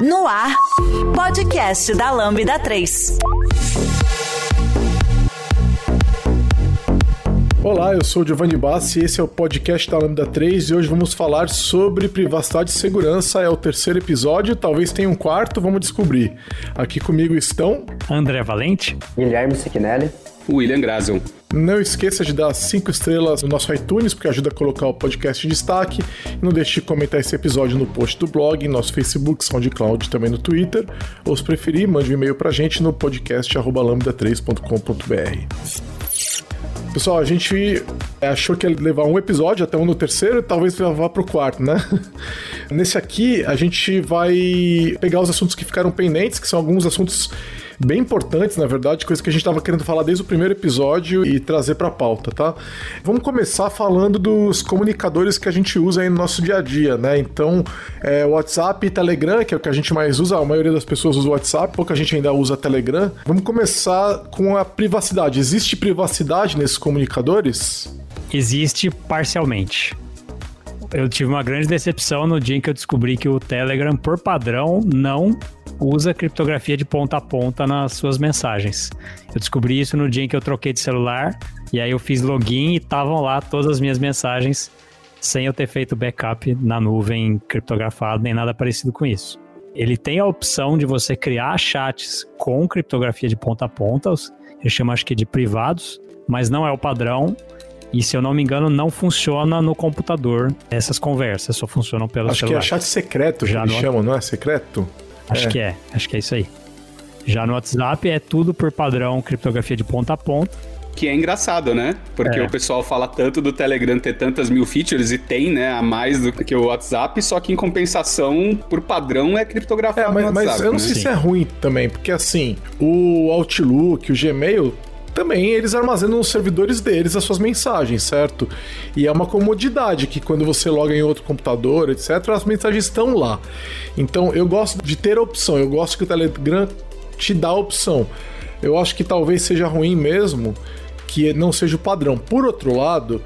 No ar, podcast da Lambda 3. Olá, eu sou o Giovanni Bassi e esse é o podcast da Lambda 3 e hoje vamos falar sobre privacidade e segurança. É o terceiro episódio, talvez tenha um quarto, vamos descobrir. Aqui comigo estão André Valente, Guilherme Siquinelli, William Grazel. Não esqueça de dar cinco estrelas no nosso iTunes, porque ajuda a colocar o podcast em destaque. E não deixe de comentar esse episódio no post do blog, nosso Facebook, SoundCloud, também no Twitter. Ou se preferir, mande um e-mail pra gente no podcast lambda3.com.br. Pessoal, a gente achou que ia levar um episódio até um no terceiro e talvez levar pro quarto, né? Nesse aqui, a gente vai pegar os assuntos que ficaram pendentes, que são alguns assuntos bem importantes, na verdade, coisa que a gente estava querendo falar desde o primeiro episódio e trazer para a pauta, tá? Vamos começar falando dos comunicadores que a gente usa aí no nosso dia a dia, né? Então, é, WhatsApp e Telegram, que é o que a gente mais usa, a maioria das pessoas usa o WhatsApp, pouca gente ainda usa Telegram. Vamos começar com a privacidade. Existe privacidade nesses comunicadores? Existe parcialmente. Eu tive uma grande decepção no dia em que eu descobri que o Telegram, por padrão, não usa criptografia de ponta a ponta nas suas mensagens. Eu descobri isso no dia em que eu troquei de celular e aí eu fiz login e estavam lá todas as minhas mensagens sem eu ter feito backup na nuvem criptografado nem nada parecido com isso. Ele tem a opção de você criar chats com criptografia de ponta a ponta, ele chama acho que de privados, mas não é o padrão. E se eu não me engano, não funciona no computador essas conversas, só funcionam pelo acho celular. Acho que é chat secreto Já que eles chamam, não é? Secreto? Acho é. que é, acho que é isso aí. Já no WhatsApp é tudo por padrão criptografia de ponta a ponta. Que é engraçado, né? Porque é. o pessoal fala tanto do Telegram ter tantas mil features e tem, né, a mais do que o WhatsApp, só que em compensação, por padrão, é criptografado é, mas, no WhatsApp. Mas eu não né? sei Sim. se é ruim também, porque assim, o Outlook, o Gmail também eles armazenam nos servidores deles as suas mensagens, certo? E é uma comodidade que quando você loga em outro computador, etc., as mensagens estão lá. Então eu gosto de ter a opção, eu gosto que o Telegram te dá a opção. Eu acho que talvez seja ruim mesmo que não seja o padrão. Por outro lado,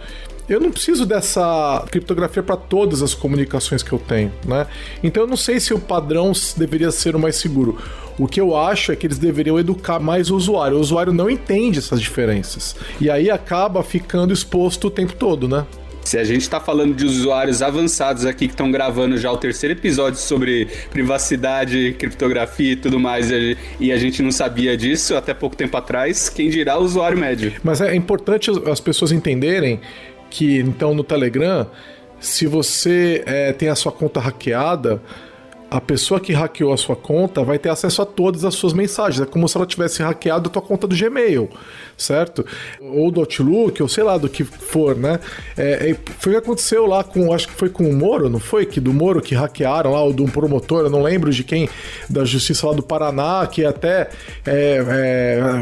eu não preciso dessa criptografia para todas as comunicações que eu tenho, né? Então eu não sei se o padrão deveria ser o mais seguro. O que eu acho é que eles deveriam educar mais o usuário. O usuário não entende essas diferenças. E aí acaba ficando exposto o tempo todo, né? Se a gente está falando de usuários avançados aqui que estão gravando já o terceiro episódio sobre privacidade, criptografia e tudo mais, e a gente não sabia disso até pouco tempo atrás, quem dirá o usuário médio? Mas é importante as pessoas entenderem que então no Telegram, se você é, tem a sua conta hackeada, a pessoa que hackeou a sua conta vai ter acesso a todas as suas mensagens. É como se ela tivesse hackeado a tua conta do Gmail, certo? Ou do Outlook, ou sei lá, do que for, né? É, é, foi o que aconteceu lá com, acho que foi com o Moro, não foi? Que do Moro que hackearam lá, ou de um promotor, eu não lembro de quem, da justiça lá do Paraná, que até é,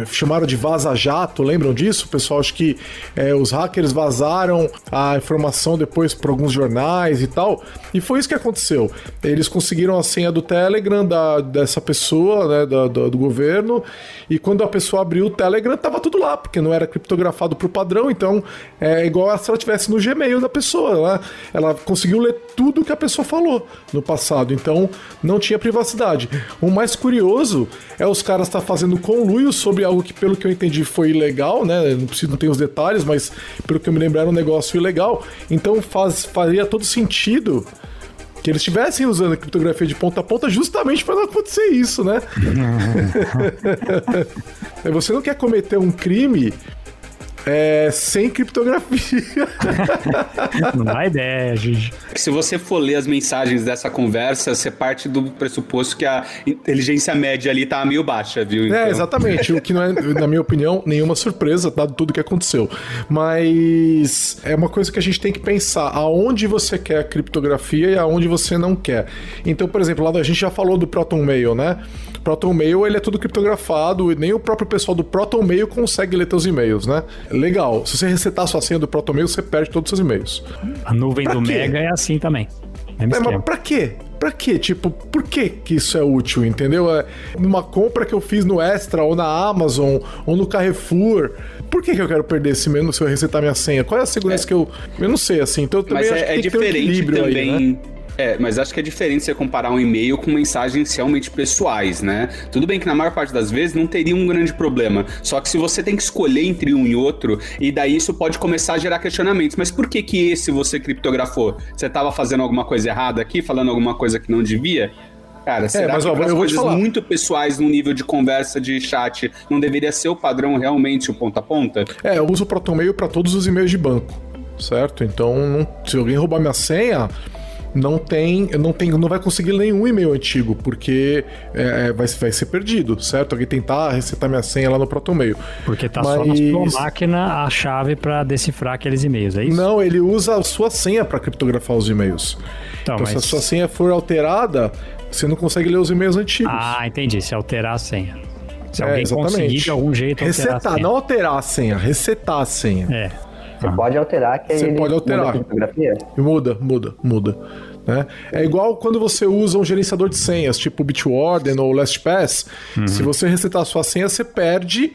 é chamaram de vaza-jato, lembram disso? Pessoal, acho que é, os hackers vazaram a informação depois para alguns jornais e tal, e foi isso que aconteceu. Eles conseguiram a senha do Telegram da, dessa pessoa, né, do, do, do, governo, e quando a pessoa abriu o Telegram, tava tudo lá, porque não era criptografado pro padrão, então é igual se ela tivesse no Gmail da pessoa, né? ela conseguiu ler tudo que a pessoa falou no passado, então não tinha privacidade. O mais curioso é os caras estar tá fazendo conluio sobre algo que, pelo que eu entendi, foi ilegal, né? Não preciso, não ter os detalhes, mas pelo que eu me lembro era um negócio ilegal, então faz, faria todo sentido que eles estivessem usando a criptografia de ponta a ponta justamente para não acontecer isso, né? Você não quer cometer um crime é, sem criptografia. Não dá ideia, Gigi. Se você for ler as mensagens dessa conversa, você parte do pressuposto que a inteligência média ali tá meio baixa, viu? É, então... É, exatamente. O que não é, na minha opinião, nenhuma surpresa, dado tudo que aconteceu. Mas é uma coisa que a gente tem que pensar aonde você quer a criptografia e aonde você não quer. Então, por exemplo, lá a gente já falou do Proton Mail, né? Proton Mail ele é tudo criptografado e nem o próprio pessoal do Proton Mail consegue ler teus e-mails, né? Legal. Se você resetar sua senha do Proton Mail, você perde todos os seus e-mails. A nuvem pra do quê? Mega é assim também. É, mas pra quê? Pra quê? Tipo, por que que isso é útil, entendeu? É numa compra que eu fiz no Extra, ou na Amazon, ou no Carrefour. Por que, que eu quero perder esse menu se eu resetar minha senha? Qual é a segurança é. que eu... Eu não sei, assim. Então eu também Mas acho é, que é tem diferente que ter um equilíbrio também... aí, né? É, mas acho que é diferente você comparar um e-mail com mensagens realmente pessoais, né? Tudo bem que na maior parte das vezes não teria um grande problema. Só que se você tem que escolher entre um e outro, e daí isso pode começar a gerar questionamentos. Mas por que que esse você criptografou? Você estava fazendo alguma coisa errada aqui, falando alguma coisa que não devia? Cara, será mas, que ó, eu coisas muito pessoais no nível de conversa de chat não deveria ser o padrão realmente o ponta a ponta? É, eu uso o ProtonMail para todos os e-mails de banco, certo? Então, se alguém roubar minha senha, não tem, não tem, não vai conseguir nenhum e-mail antigo, porque é, vai, vai ser perdido, certo? Alguém tentar resetar minha senha lá no ProtonMail. Porque tá só na Mas- sua máquina a chave pra decifrar aqueles e-mails, é isso? Não, ele usa a sua senha para criptografar os e-mails. Então, Então, se a mas- sua senha for alterada, você não consegue ler os e-mails antigos. Ah, entendi. Se alterar a senha. Se É, alguém exatamente. conseguir de algum jeito alterar a Resetar, senha. não alterar a senha, resetar a senha. É. Você pode alterar que Você ele pode alterar. muda Muda, muda, muda. Né? É igual quando você usa um gerenciador de senhas, tipo Bitwarden ou LastPass. Se você resetar a sua senha, você perde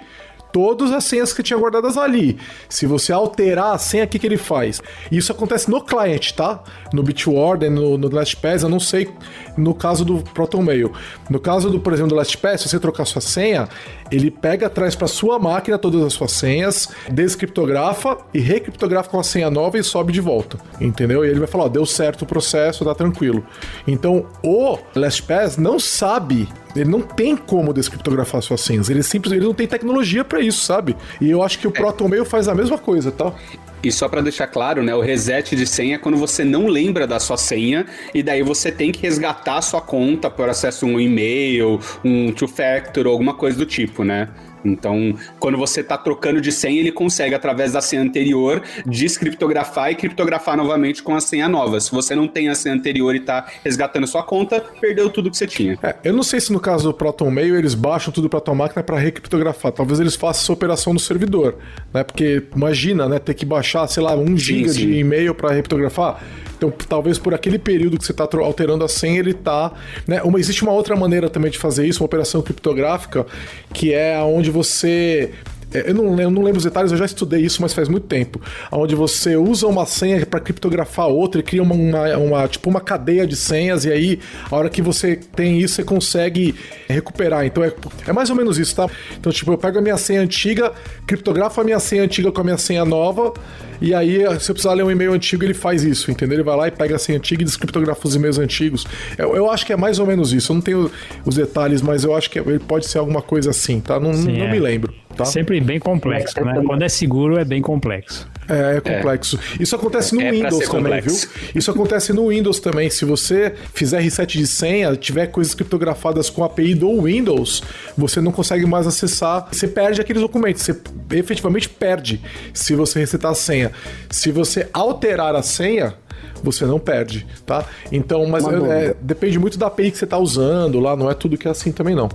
todas as senhas que tinha guardadas ali. Se você alterar a senha, o que, que ele faz? Isso acontece no cliente, tá? No Bitwarden, no, no LastPass, eu não sei no caso do ProtonMail. No caso, do, por exemplo, do LastPass, se você trocar sua senha, ele pega, traz para sua máquina todas as suas senhas, descriptografa e recriptografa com a senha nova e sobe de volta. Entendeu? E ele vai falar, ó, deu certo o processo, tá tranquilo. Então, o LastPass não sabe, ele não tem como descriptografar suas senhas. Ele simplesmente ele não tem tecnologia para isso, sabe? E eu acho que o ProtonMail faz a mesma coisa, tá? E só pra deixar claro, né, o reset de senha é quando você não lembra da sua senha e daí você tem que resgatar a sua conta por acesso a um e-mail, um two-factor ou alguma coisa do tipo, né? Então, quando você tá trocando de senha, ele consegue, através da senha anterior, descriptografar e criptografar novamente com a senha nova. Se você não tem a senha anterior e tá resgatando sua conta, perdeu tudo que você tinha. É, eu não sei se no caso do ProtonMail eles baixam tudo pra tua máquina para recriptografar. Talvez eles façam essa operação no servidor, né? Porque imagina, né, ter que baixar, sei lá, um giga sim. de e-mail para recriptografar. Então, talvez por aquele período que você está alterando a senha, ele tá, né? Uma, existe uma outra maneira também de fazer isso, uma operação criptográfica, que é onde você eu não, eu não lembro os detalhes, eu já estudei isso, mas faz muito tempo. Onde você usa uma senha para criptografar outra e cria uma, uma, uma- tipo uma cadeia de senhas, e aí, a hora que você tem isso, você consegue recuperar. Então é, é mais ou menos isso, tá? Então, tipo, eu pego a minha senha antiga, criptografo a minha senha antiga com a minha senha nova, e aí, se eu precisar ler um e-mail antigo, ele faz isso, entendeu? Ele vai lá e pega a senha antiga e descriptografa os e-mails antigos. Eu, eu acho que é mais ou menos isso. Eu não tenho os detalhes, mas eu acho que ele pode ser alguma coisa assim, tá? Não, Sim, não é. me lembro, tá? Sempre bem complexo, né? Quando é seguro, é bem complexo. É, é complexo. Isso acontece no É Windows também, complexo. viu? Isso acontece no Windows também. Se você fizer reset de senha, tiver coisas criptografadas com a API do Windows, você não consegue mais acessar. Você perde aqueles documentos. Você efetivamente perde se você resetar a senha. Se você alterar a senha, você não perde, tá? Então, mas é, depende muito da API que você está usando lá. Não é tudo que é assim também, não.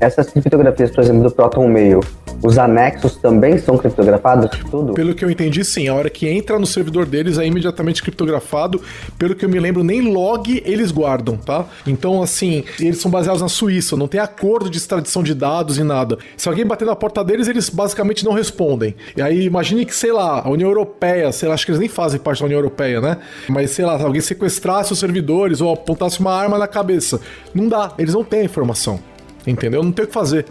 Essas criptografias, por exemplo, do ProtonMail, os anexos também são criptografados? Tudo? Pelo que eu entendi, sim. A hora que entra no servidor deles é imediatamente criptografado. Pelo que eu me lembro, nem log eles guardam, tá? Então, assim, eles são baseados na Suíça, não tem acordo de extradição de dados e nada. Se alguém bater na porta deles, eles basicamente não respondem. E aí, imagine que, sei lá, a União Europeia, sei lá, acho que eles nem fazem parte da União Europeia, né? Mas, sei lá, alguém sequestrasse os servidores ou apontasse uma arma na cabeça. Não dá, eles não têm a informação. Entendeu? Não tem o que fazer.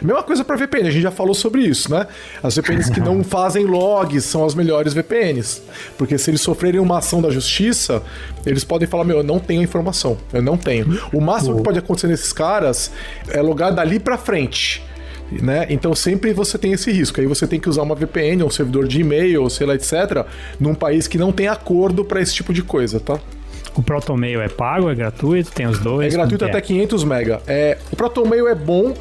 Mesma coisa para VPN, a gente já falou sobre isso, né? As VPNs que não fazem logs são as melhores VPNs. Porque se eles sofrerem uma ação da justiça, eles podem falar: Meu, eu não tenho a informação, eu não tenho. O máximo que pode acontecer nesses caras é logar dali para frente. Né? Então sempre você tem esse risco. Aí você tem que usar uma VPN, um servidor de e-mail, sei lá, etc., num país que não tem acordo para esse tipo de coisa, tá? O ProtonMail é pago, é gratuito, tem os É dois. gratuito como que até 500 mega. É, o ProtonMail é bom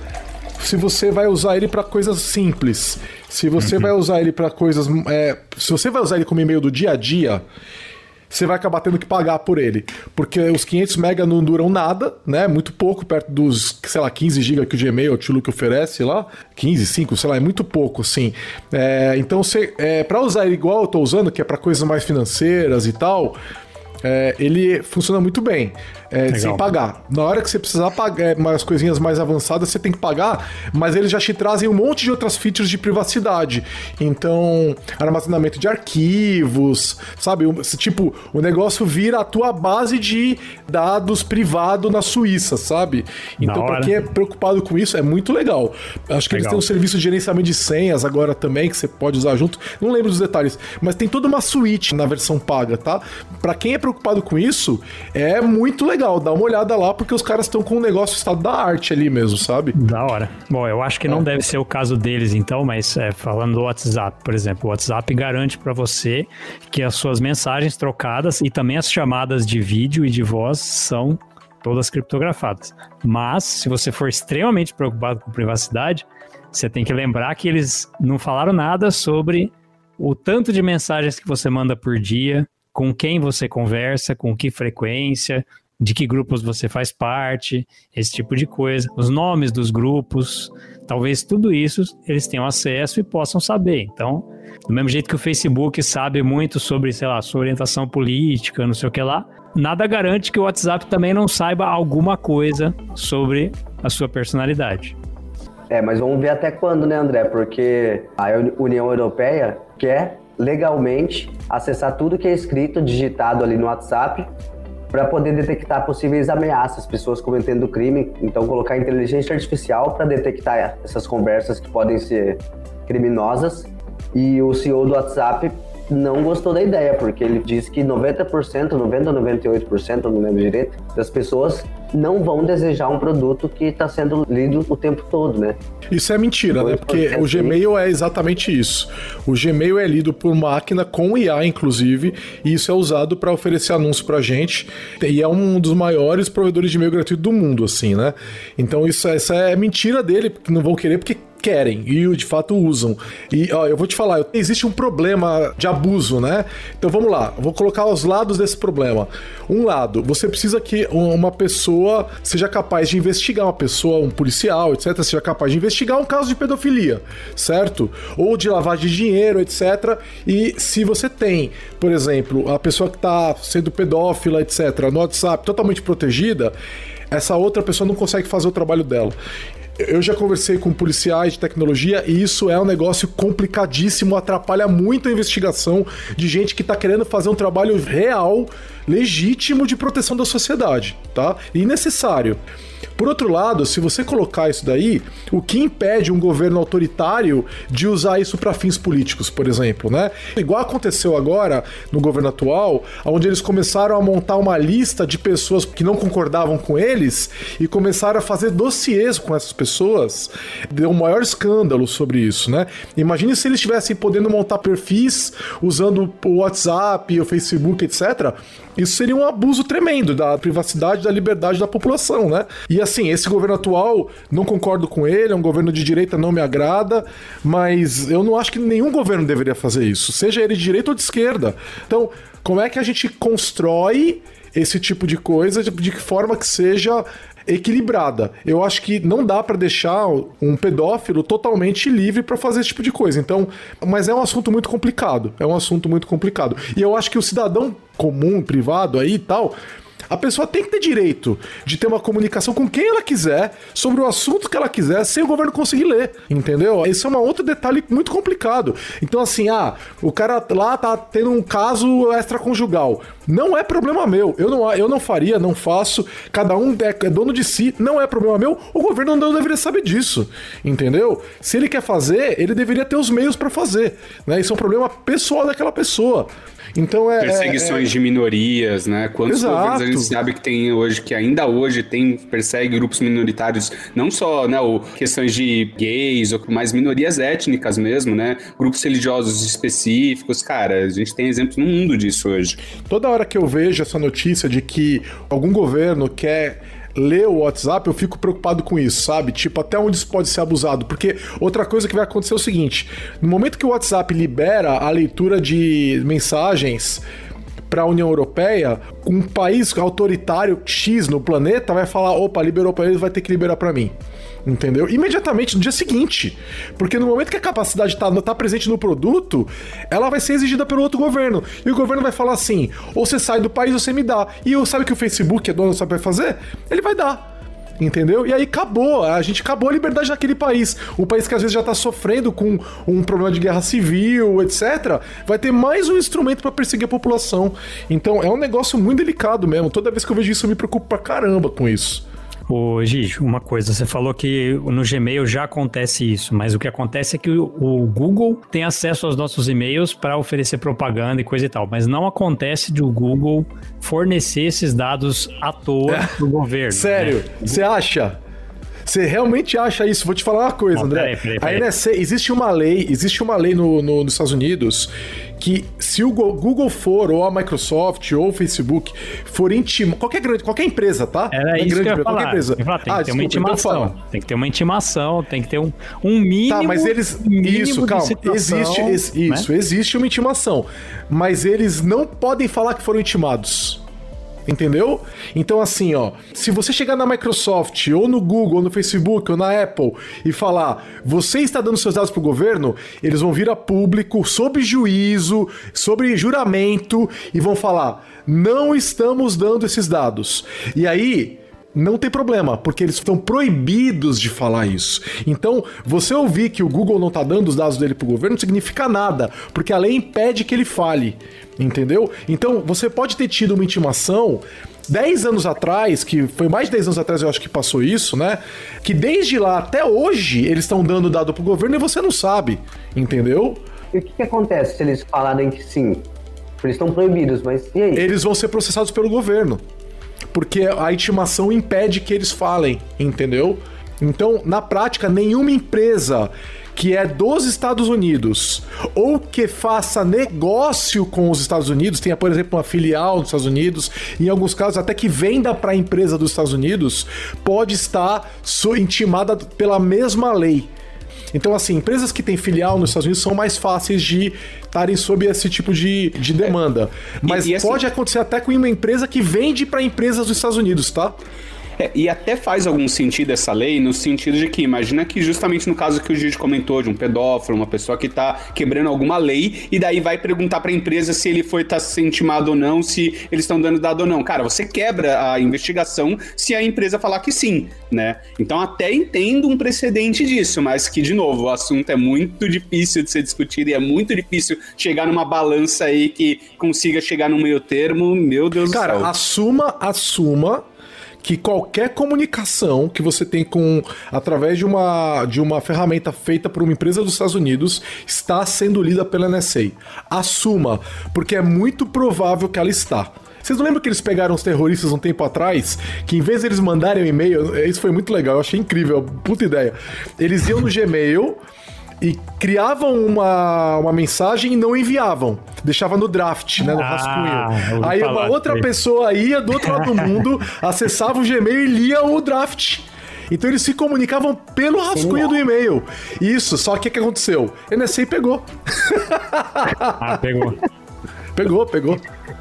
se você vai usar ele para coisas simples. Se você vai usar ele para coisas, é, se você vai usar ele como e-mail do dia a dia, você vai acabar tendo que pagar por ele, porque os 500 mega não duram nada, né? Muito pouco perto dos, sei lá, 15 GB que o Gmail, o Outlook oferece lá, 15, 5, sei lá, é muito pouco, assim. É, então, você, é, para usar ele igual eu tô usando, que é para coisas mais financeiras e tal, é, ele funciona muito bem. É, sem pagar. Na hora que você precisar pagar é, umas coisinhas mais avançadas, você tem que pagar, mas eles já te trazem um monte de outras features de privacidade. Então, armazenamento de arquivos, sabe? Tipo, o negócio vira a tua base de dados privado na Suíça, sabe? Então, para quem é preocupado com isso, é muito legal. Acho que legal. eles têm um serviço de gerenciamento de senhas agora também, que você pode usar junto. Não lembro dos detalhes, mas tem toda uma suíte na versão paga, tá? Para quem é preocupado com isso, é muito legal. Dá uma olhada lá, porque os caras estão com um negócio estado da arte ali mesmo, sabe? Da hora. Bom, eu acho que não é. deve ser o caso deles, então, mas é, falando do WhatsApp, por exemplo, o WhatsApp garante para você que as suas mensagens trocadas e também as chamadas de vídeo e de voz são todas criptografadas. Mas, se você for extremamente preocupado com privacidade, você tem que lembrar que eles não falaram nada sobre o tanto de mensagens que você manda por dia, com quem você conversa, com que frequência, de que grupos você faz parte, esse tipo de coisa, os nomes dos grupos, talvez tudo isso eles tenham acesso e possam saber. Então, do mesmo jeito que o Facebook sabe muito sobre, sei lá, sua orientação política, não sei o que lá, nada garante que o WhatsApp também não saiba alguma coisa sobre a sua personalidade. É, mas vamos ver até quando, né, André? Porque a União Europeia quer legalmente acessar tudo que é escrito, digitado ali no WhatsApp, para poder detectar possíveis ameaças, pessoas cometendo crime. Então, colocar inteligência artificial para detectar essas conversas que podem ser criminosas. E o CEO do WhatsApp não gostou da ideia, porque ele disse que 90%, 90% 98%, não lembro direito, das pessoas não vão desejar um produto que está sendo lido o tempo todo, né? Isso é mentira, né? Porque o Gmail é exatamente isso. O Gmail é lido por máquina com IA, inclusive, e isso é usado para oferecer anúncios para gente. E é um dos maiores provedores de e-mail gratuito do mundo, assim, né? Então isso, isso é mentira dele, porque não vão querer, porque querem e de fato usam. E ó, eu vou te falar, existe um problema de abuso, né? Então vamos lá, vou colocar os lados desse problema. Um lado, você precisa que uma pessoa seja capaz de investigar uma pessoa, um policial, etc, seja capaz de investigar um caso de pedofilia, certo? Ou de lavagem de dinheiro, etc. E se você tem, por exemplo, a pessoa que está sendo pedófila, etc, no WhatsApp totalmente protegida, essa outra pessoa não consegue fazer o trabalho dela. Eu já conversei com policiais de tecnologia e isso é um negócio complicadíssimo, atrapalha muito a investigação de gente que está querendo fazer um trabalho real, legítimo de proteção da sociedade, tá? E necessário. Por outro lado, se você colocar isso daí, o que impede um governo autoritário de usar isso para fins políticos, por exemplo, né? Igual aconteceu agora no governo atual, onde eles começaram a montar uma lista de pessoas que não concordavam com eles e começaram a fazer dossiês com essas pessoas. Deu um maior escândalo sobre isso, né? Imagine se eles estivessem podendo montar perfis usando o WhatsApp, o Facebook, etc. Isso seria um abuso tremendo da privacidade, da liberdade da população, né? E assim, esse governo atual, não concordo com ele, é um governo de direita, não me agrada, mas eu não acho que nenhum governo deveria fazer isso, seja ele de direita ou de esquerda. Então, como é que a gente constrói esse tipo de coisa de, de forma que seja equilibrada. Eu acho que não dá para deixar um pedófilo totalmente livre para fazer esse tipo de coisa. Então, mas é um assunto muito complicado. É um assunto muito complicado. E eu acho que o cidadão comum, privado aí e tal, a pessoa tem que ter direito de ter uma comunicação com quem ela quiser, sobre o assunto que ela quiser, sem o governo conseguir ler, entendeu? Esse é um outro detalhe muito complicado. Então, assim, ah, o cara lá tá tendo um caso extraconjugal. Não é problema meu. Eu não, eu não faria, não faço. Cada um é, é dono de si, não é problema meu. O governo não deveria saber disso, entendeu? Se ele quer fazer, ele deveria ter os meios para fazer. Né? Isso é um problema pessoal daquela pessoa. Então é. Perseguições é, de minorias, né? Quantos Exato. governos sabe que tem hoje, que ainda hoje tem, persegue grupos minoritários, não só né, o, questões de gays, ou mais minorias étnicas mesmo, né? Grupos religiosos específicos. Cara, a gente tem exemplos no mundo disso hoje. Toda hora que eu vejo essa notícia de que algum governo quer ler o WhatsApp, eu fico preocupado com isso, sabe? Tipo, até onde isso pode ser abusado. Porque outra coisa que vai acontecer é o seguinte: no momento que o WhatsApp libera a leitura de mensagens para a União Europeia, um país autoritário X no planeta vai falar: opa, liberou para eles, vai ter que liberar para mim. Entendeu? Imediatamente no dia seguinte. Porque no momento que a capacidade está tá presente no produto, ela vai ser exigida pelo outro governo. E o governo vai falar assim: ou você sai do país ou você me dá. E eu sabe que o Facebook, é dono, sabe que vai fazer? Ele vai dar. Entendeu? E aí acabou, a gente acabou a liberdade naquele país. Um país que às vezes já tá sofrendo com um problema de guerra civil, etc. Vai ter mais um instrumento para perseguir a população. Então é um negócio muito delicado mesmo. Toda vez que eu vejo isso, eu me preocupo pra caramba com isso. Ô, Gigi, uma coisa, você falou que no Gmail já acontece isso, mas o que acontece é que o, o Google tem acesso aos nossos e-mails para oferecer propaganda e coisa e tal, mas não acontece de o Google fornecer esses dados à toa é. pro governo. Sério? Né? Você né? acha? Você realmente acha isso? Vou te falar uma coisa, Não, André. Peraí, peraí, peraí. A NSA, existe uma lei, existe uma lei no, no, nos Estados Unidos que se o Google for, ou a Microsoft, ou o Facebook, for intimar. Qualquer grande, qualquer empresa, tá? Era isso grande, que eu ia falar. Empresa. Eu falar, tem ah, que ter uma então intimação. Então tem que ter uma intimação, tem que ter um, um mínimo. Tá, mas eles. Isso, calma. Existe. Ex, isso, né? existe uma intimação. Mas eles não podem falar que foram intimados. Entendeu? Então, assim, ó, se você chegar na Microsoft, ou no Google, ou no Facebook, ou na Apple e falar você está dando seus dados para o governo, eles vão vir a público, sob juízo, sobre juramento, e vão falar: não estamos dando esses dados. E aí não tem problema, porque eles estão proibidos de falar isso. Então, você ouvir que o Google não está dando os dados dele para o governo não significa nada, porque a lei impede que ele fale, entendeu? Então, você pode ter tido uma intimação 10 anos atrás, que foi mais de 10 anos atrás eu acho que passou isso, né? Que desde lá até hoje eles estão dando dado pro governo e você não sabe, entendeu? E o que, que acontece se eles falarem que sim? Eles estão proibidos, mas e aí? Eles vão ser processados pelo governo porque a intimação impede que eles falem, entendeu? Então, na prática, nenhuma empresa que é dos Estados Unidos ou que faça negócio com os Estados Unidos, tenha, por exemplo, uma filial dos Estados Unidos, em alguns casos até que venda para a empresa dos Estados Unidos, pode estar intimada pela mesma lei. Então, assim, empresas que têm filial nos Estados Unidos são mais fáceis de estarem sob esse tipo de, de demanda. Mas e, e assim, pode acontecer até com uma empresa que vende para empresas dos Estados Unidos, tá? É, e até faz algum sentido essa lei, no sentido de que, imagina que justamente no caso que o juiz comentou, de um pedófilo, uma pessoa que tá quebrando alguma lei, e daí vai perguntar pra empresa se ele foi tá se intimado ou não, se eles estão dando dado ou não. Cara, você quebra a investigação se a empresa falar que sim, né? Então até entendo um precedente disso, mas que, de novo, o assunto é muito difícil de ser discutido e é muito difícil chegar numa balança aí que consiga chegar no meio termo, meu Deus Cara, do céu. Cara, assuma, assuma que qualquer comunicação que você tem com através de uma, de uma ferramenta feita por uma empresa dos Estados Unidos está sendo lida pela NSA. Assuma, porque é muito provável que ela está. Vocês não lembram que eles pegaram os terroristas um tempo atrás? Que em vez de eles mandarem um e-mail, isso foi muito legal, eu achei incrível, puta ideia. Eles iam no Gmail e criavam uma, uma mensagem e não enviavam. Deixava no draft, né? No ah, rascunho. Aí uma outra pessoa ia do outro lado do mundo, acessava o Gmail e lia o draft. Então eles se comunicavam pelo rascunho do e-mail. Isso, só que o que aconteceu? NSA pegou. Ah, pegou. Pegou, pegou.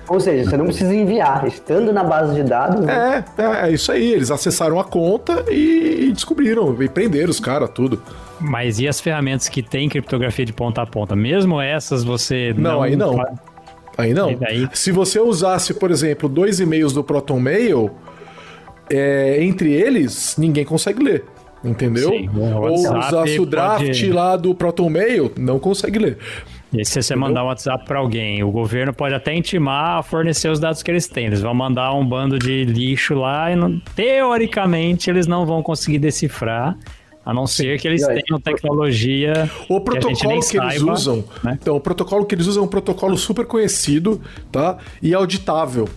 Ou seja, você não precisa enviar, estando na base de dados. Né? É, é, é isso aí. Eles acessaram a conta e, e descobriram, e prenderam os caras, tudo. Mas e as ferramentas que tem criptografia de ponta a ponta? Mesmo essas você não. Não, aí não. Aí não. Se você usasse, por exemplo, dois e-mails do Proton Mail, é, entre eles, ninguém consegue ler. Entendeu? Sim, Ou usasse o draft pode... lá do Proton Mail, não consegue ler. E se você mandar um WhatsApp para alguém, o governo pode até intimar a fornecer os dados que eles têm. Eles vão mandar um bando de lixo lá e, não, teoricamente, eles não vão conseguir decifrar. A não ser que eles tenham tecnologia. O protocolo que, que eles saiba, usam. Né? Então, o protocolo que eles usam é um protocolo super conhecido, tá? E auditável.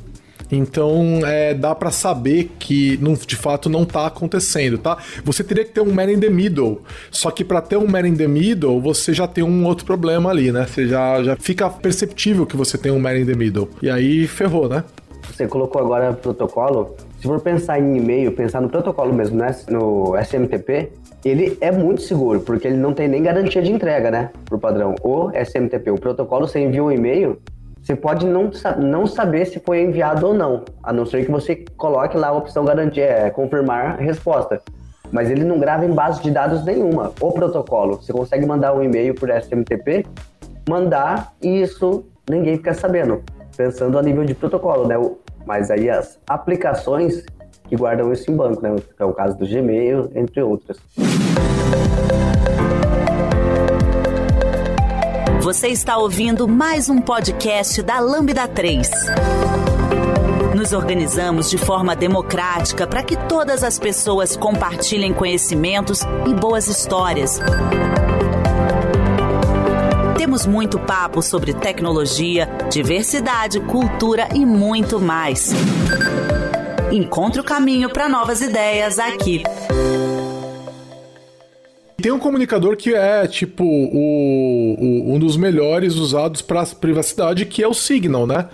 Então, é, dá para saber que não, de fato não tá acontecendo, tá? Você teria que ter um man in the middle. Só que para ter um man in the middle, você já tem um outro problema ali, né? Você já, já fica perceptível que você tem um man in the middle. E aí ferrou, né? Você colocou agora protocolo. Se for pensar em e-mail, pensar no protocolo mesmo, né? No SMTP, ele é muito seguro, porque ele não tem nem garantia de entrega, né? Por padrão. O SMTP, o protocolo, você envia um e-mail, você pode não, não saber se foi enviado ou não, a não ser que você coloque lá a opção garantia, é, confirmar a resposta. mas ele não grava em base de dados nenhuma. O protocolo, você consegue mandar um e-mail por SMTP, mandar e isso ninguém fica sabendo, pensando a nível de protocolo, né? Mas aí as aplicações que guardam isso em banco, né? É o caso do Gmail, entre outras. Você está ouvindo mais um podcast da Lambda 3. Nos organizamos de forma democrática para que todas as pessoas compartilhem conhecimentos e boas histórias. Temos muito papo sobre tecnologia, diversidade, cultura e muito mais. Encontre o caminho para novas ideias aqui. Tem um comunicador que é, tipo, o, o um dos melhores usados para privacidade, que é o Signal, né?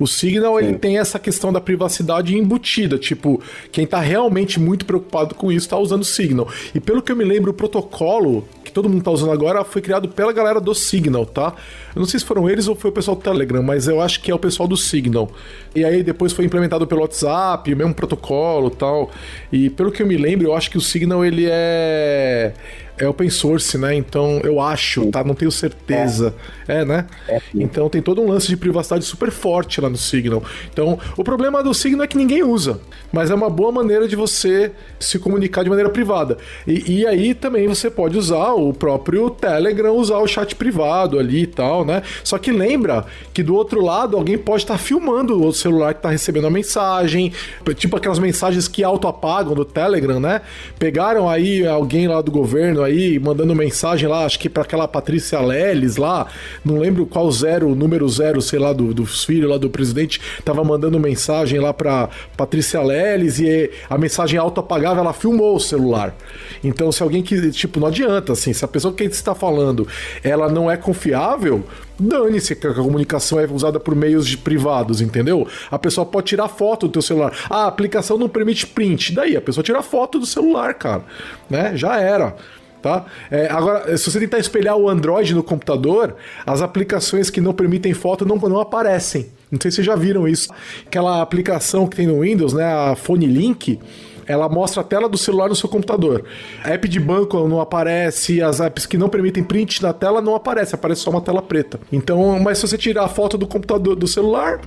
O Signal ele tem essa questão da privacidade embutida, tipo, quem tá realmente muito preocupado com isso tá usando o Signal. E pelo que eu me lembro, o protocolo que todo mundo tá usando agora foi criado pela galera do Signal, tá? Eu não sei se foram eles ou foi o pessoal do Telegram, mas eu acho que é o pessoal do Signal. E aí depois foi implementado pelo WhatsApp, o mesmo protocolo, tal. E pelo que eu me lembro, eu acho que o Signal ele é é open source, né? Então eu acho, tá? Não tenho certeza. É, é né? É, então tem todo um lance de privacidade super forte lá no Signal. Então o problema do Signal é que ninguém usa, mas é uma boa maneira de você se comunicar de maneira privada. E, e aí também você pode usar o próprio Telegram, usar o chat privado ali e tal, né? Só que lembra que do outro lado alguém pode estar tá filmando o celular que está recebendo a mensagem, tipo aquelas mensagens que auto-apagam do Telegram, né? Pegaram aí alguém lá do governo aí mandando mensagem lá, acho que para aquela Patrícia Leles lá, não lembro qual zero, número zero, sei lá, do, dos filhos lá do presidente, tava mandando mensagem lá para Patrícia Leles e a mensagem auto-apagava, ela filmou o celular. Então, se alguém que, tipo, não adianta, assim, se a pessoa que está falando, ela não é confiável, dane-se que a comunicação é usada por meios de privados, entendeu? A pessoa pode tirar foto do teu celular. Ah, a aplicação não permite print. Daí, a pessoa tira foto do celular, cara. Né? Já era. Tá? É, agora, se você tentar espelhar o Android no computador, as aplicações que não permitem foto não, não aparecem. Não sei se vocês já viram isso. Aquela aplicação que tem no Windows, né, a Phone Link, ela mostra a tela do celular no seu computador. A app de banco não aparece, as apps que não permitem print na tela não aparece, aparece só uma tela preta. Então, mas se você tirar a foto do computador do celular,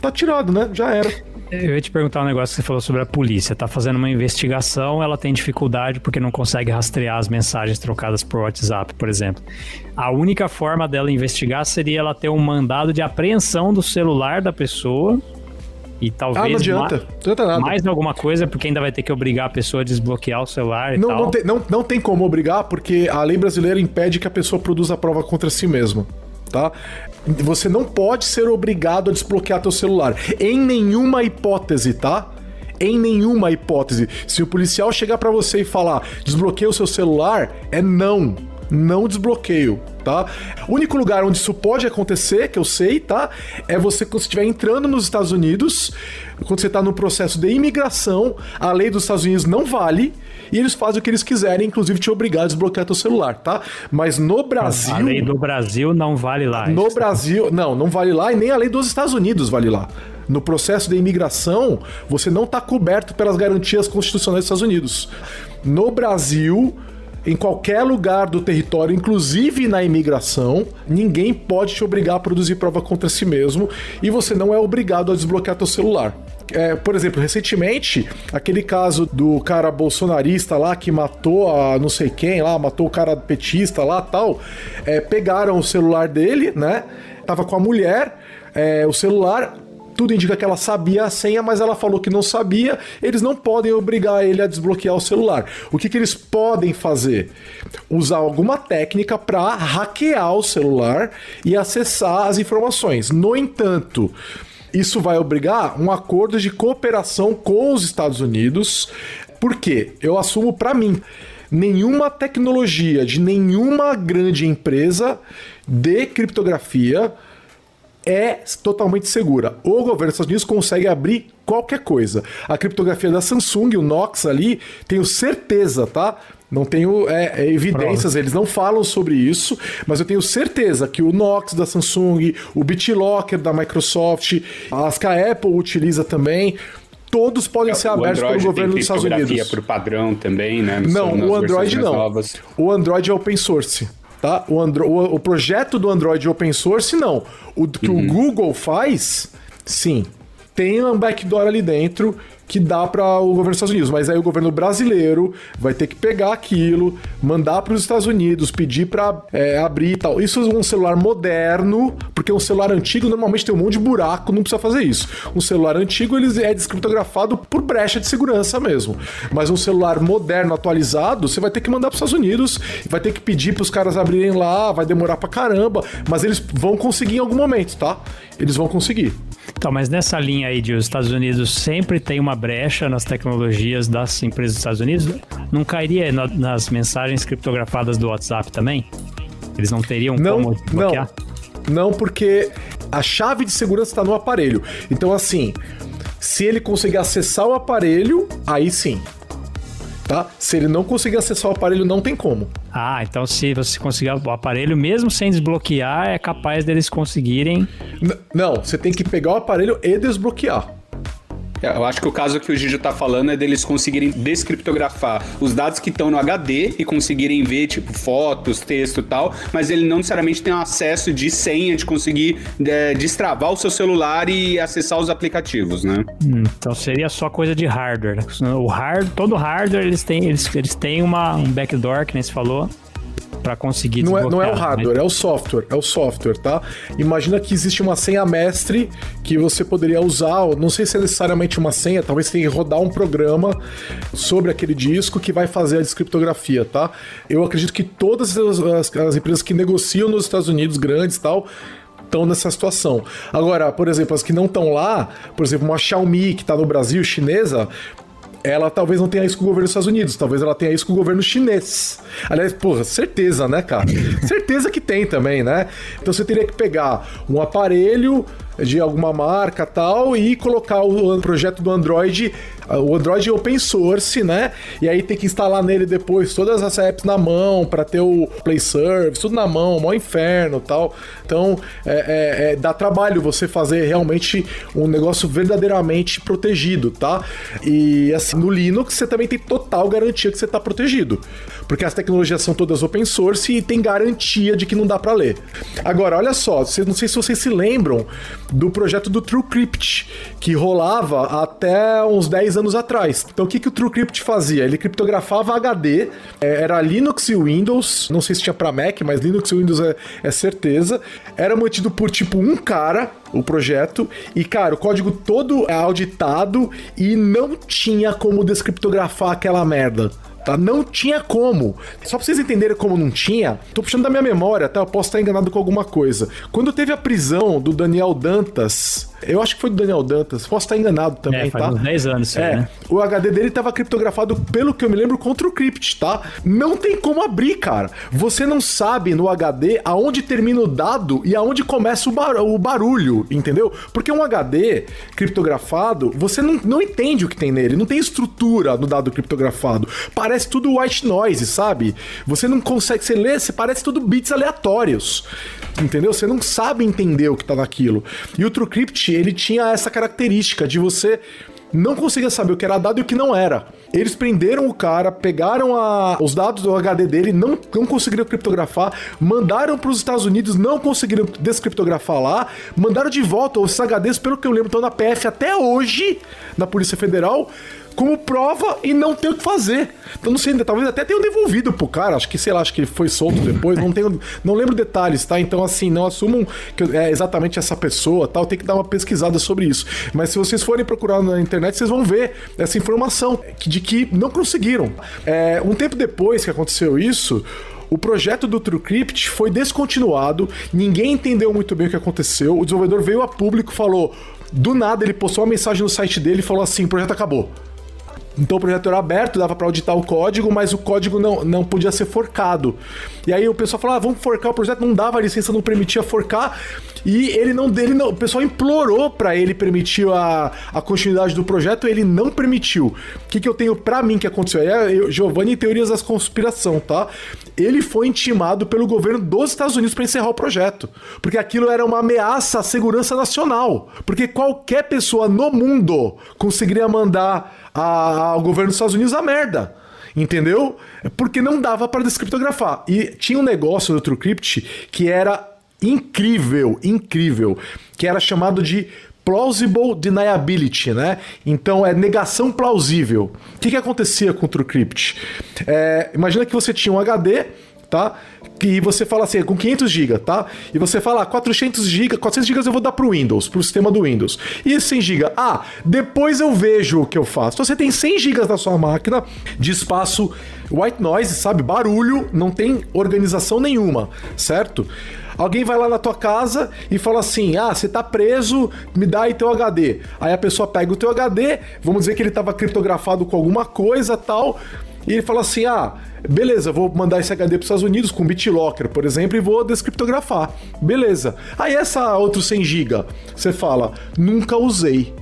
tá tirado, né? Já era. Eu ia te perguntar um negócio que você falou sobre a polícia. Tá fazendo uma investigação, ela tem dificuldade porque não consegue rastrear as mensagens trocadas por WhatsApp, por exemplo. A única forma dela investigar seria ela ter um mandado de apreensão do celular da pessoa e talvez ah, não adianta. não adianta nada. mais alguma coisa, porque ainda vai ter que obrigar a pessoa a desbloquear o celular e não, tal. Não tem, não, não tem como obrigar, porque a lei brasileira impede que a pessoa produza a prova contra si mesma. Tá? Você não pode ser obrigado a desbloquear teu celular. Em nenhuma hipótese, tá? Em nenhuma hipótese. Se o policial chegar para você e falar desbloqueia o seu celular, é não não desbloqueio, tá? O único lugar onde isso pode acontecer, que eu sei, tá? É você quando você estiver entrando nos Estados Unidos, quando você está no processo de imigração, a lei dos Estados Unidos não vale e eles fazem o que eles quiserem, inclusive te obrigar a desbloquear teu celular, tá? Mas no Brasil. A lei do Brasil não vale lá. No Brasil, não, não vale lá e nem a lei dos Estados Unidos vale lá. No processo de imigração, você não está coberto pelas garantias constitucionais dos Estados Unidos. No Brasil, em qualquer lugar do território, inclusive na imigração, ninguém pode te obrigar a produzir prova contra si mesmo e você não é obrigado a desbloquear teu celular. É, por exemplo, recentemente, aquele caso do cara bolsonarista lá que matou a não sei quem lá, matou o cara petista lá tal, é, pegaram o celular dele, né? Tava com a mulher, é, o celular, tudo indica que ela sabia a senha, mas ela falou que não sabia. Eles não podem obrigar ele a desbloquear o celular. O que, que eles podem fazer? Usar alguma técnica para hackear o celular e acessar as informações. No entanto, isso vai obrigar um acordo de cooperação com os Estados Unidos. Por quê? Eu assumo para mim nenhuma tecnologia de nenhuma grande empresa de criptografia é totalmente segura. O governo dos Estados Unidos consegue abrir qualquer coisa. A criptografia da Samsung, o Knox ali, tenho certeza, tá? Não tenho é, é, evidências, Pronto. eles não falam sobre isso, mas eu tenho certeza que o Knox da Samsung, o BitLocker da Microsoft, as que a Apple utiliza também, todos podem ser abertos pelo governo dos Estados Unidos. por padrão também, né? Não, o Android não. Novas. O Android é open source. Tá? O, Andro o, o projeto do Android open source, não. O que uhum. o Google faz, sim. Tem um backdoor ali dentro que dá para o governo dos Estados Unidos, mas aí o governo brasileiro vai ter que pegar aquilo, mandar para os Estados Unidos, pedir para é, abrir e tal. Isso é um celular moderno, porque um celular antigo normalmente tem um monte de buraco, não precisa fazer isso. Um celular antigo ele é descriptografado por brecha de segurança mesmo, mas um celular moderno, atualizado, você vai ter que mandar para os Estados Unidos, vai ter que pedir para os caras abrirem lá, vai demorar para caramba, mas eles vão conseguir em algum momento, tá? Eles vão conseguir. Então, mas nessa linha aí de os Estados Unidos sempre tem uma brecha nas tecnologias das empresas dos Estados Unidos, não cairia nas mensagens criptografadas do WhatsApp também? Eles não teriam não, como bloquear? Não, não, porque a chave de segurança está no aparelho. Então, assim, se ele conseguir acessar o aparelho, aí sim tá? Se ele não conseguir acessar o aparelho, não tem como. Ah, então se você conseguir o aparelho, mesmo sem desbloquear, é capaz deles conseguirem. N não, você tem que pegar o aparelho e desbloquear. Eu acho que o caso que o Gigi tá falando é deles conseguirem descriptografar os dados que estão no HD e conseguirem ver, tipo, fotos, texto e tal, mas ele não necessariamente tem acesso de senha de conseguir é, destravar o seu celular e acessar os aplicativos, né? Hum, então seria só coisa de hardware. O hard, todo hardware eles têm, eles, eles têm uma, um backdoor, que nem se falou, para conseguir não é, não é o hardware, é o software, é o software, tá? Imagina que existe uma senha mestre que você poderia usar, não sei se é necessariamente uma senha, talvez tenha que rodar um programa sobre aquele disco que vai fazer a descriptografia, tá? Eu acredito que todas as, as, as empresas que negociam nos Estados Unidos, grandes e tal, estão nessa situação. Agora, por exemplo, as que não estão lá, por exemplo, uma Xiaomi que está no Brasil, chinesa, ela talvez não tenha isso com o governo dos Estados Unidos, talvez ela tenha isso com o governo chinês. Aliás, porra, certeza, né, cara? certeza que tem também, né? Então você teria que pegar um aparelho de alguma marca tal e colocar o projeto do Android o Android open source, né? E aí tem que instalar nele depois todas as apps na mão para ter o Play Service, tudo na mão, mó inferno tal. Então é, é, é, dá trabalho você fazer realmente um negócio verdadeiramente protegido, tá? E assim, no Linux você também tem total garantia que você está protegido. Porque as tecnologias são todas open source e tem garantia de que não dá para ler. Agora, olha só, não sei se vocês se lembram do projeto do TrueCrypt, que rolava até uns 10 anos atrás. Então o que, que o TrueCrypt fazia? Ele criptografava HD, é, era Linux e Windows, não sei se tinha para Mac, mas Linux e Windows é, é certeza. Era mantido por tipo um cara, o projeto. E, cara, o código todo é auditado e não tinha como descriptografar aquela merda tá? Não tinha como. Só pra vocês entenderem como não tinha, tô puxando da minha memória, tá? Eu posso estar enganado com alguma coisa. Quando teve a prisão do Daniel Dantas, eu acho que foi do Daniel Dantas, posso estar enganado também, é, faz tá? Uns 10 anos, é. Né? O HD dele tava criptografado, pelo que eu me lembro, contra o Crypt, tá? Não tem como abrir, cara. Você não sabe no HD aonde termina o dado e aonde começa o, bar o barulho, entendeu? Porque um HD criptografado, você não, não entende o que tem nele, não tem estrutura no dado criptografado. Parece tudo white noise, sabe? Você não consegue, você lê, você parece tudo bits aleatórios. Entendeu? Você não sabe entender o que tá naquilo. E o TrueCrypt, ele tinha essa característica de você não conseguia saber o que era dado e o que não era. Eles prenderam o cara, pegaram a, os dados do HD dele, não, não conseguiram criptografar, mandaram para os Estados Unidos, não conseguiram descriptografar lá, mandaram de volta os HDs, pelo que eu lembro, estão na PF até hoje, na Polícia Federal como prova e não tem o que fazer. Então não sei, talvez até tenham devolvido pro cara, acho que sei lá, acho que ele foi solto depois, não tenho, não lembro detalhes, tá? Então assim, não assumam que é exatamente essa pessoa, tal, tem que dar uma pesquisada sobre isso. Mas se vocês forem procurar na internet, vocês vão ver essa informação de que não conseguiram. É, um tempo depois que aconteceu isso, o projeto do TrueCrypt foi descontinuado, ninguém entendeu muito bem o que aconteceu. O desenvolvedor veio a público, falou, do nada ele postou uma mensagem no site dele e falou assim: o projeto acabou. Então o projeto era aberto, dava para auditar o código, mas o código não, não podia ser forcado. E aí o pessoal falava, ah, vamos forcar o projeto, não dava licença, não permitia forcar. E ele não, ele não, o pessoal implorou para ele permitir a, a continuidade do projeto, ele não permitiu. O que, que eu tenho para mim que aconteceu? É, Giovanni teorias da conspiração, tá? Ele foi intimado pelo governo dos Estados Unidos para encerrar o projeto, porque aquilo era uma ameaça à segurança nacional, porque qualquer pessoa no mundo conseguiria mandar a, ao governo dos Estados Unidos a merda entendeu? Porque não dava para descriptografar. E tinha um negócio do TrueCrypt que era incrível, incrível, que era chamado de plausible deniability, né? Então é negação plausível. O que, que acontecia com o TrueCrypt? É, imagina que você tinha um HD, tá? E você fala assim, com 500 GB, tá? E você fala, 400 GB, 400 GB eu vou dar pro Windows, pro sistema do Windows. E 100 GB, ah, depois eu vejo o que eu faço. Você tem 100 GB na sua máquina de espaço white noise, sabe? Barulho, não tem organização nenhuma, certo? Alguém vai lá na tua casa e fala assim: ah, você tá preso, me dá aí teu HD. Aí a pessoa pega o teu HD, vamos dizer que ele tava criptografado com alguma coisa tal. E ele fala assim: ah, beleza, vou mandar esse HD para os Estados Unidos com BitLocker, por exemplo, e vou descriptografar. Beleza. Aí essa outro 100 GB, você fala: nunca usei.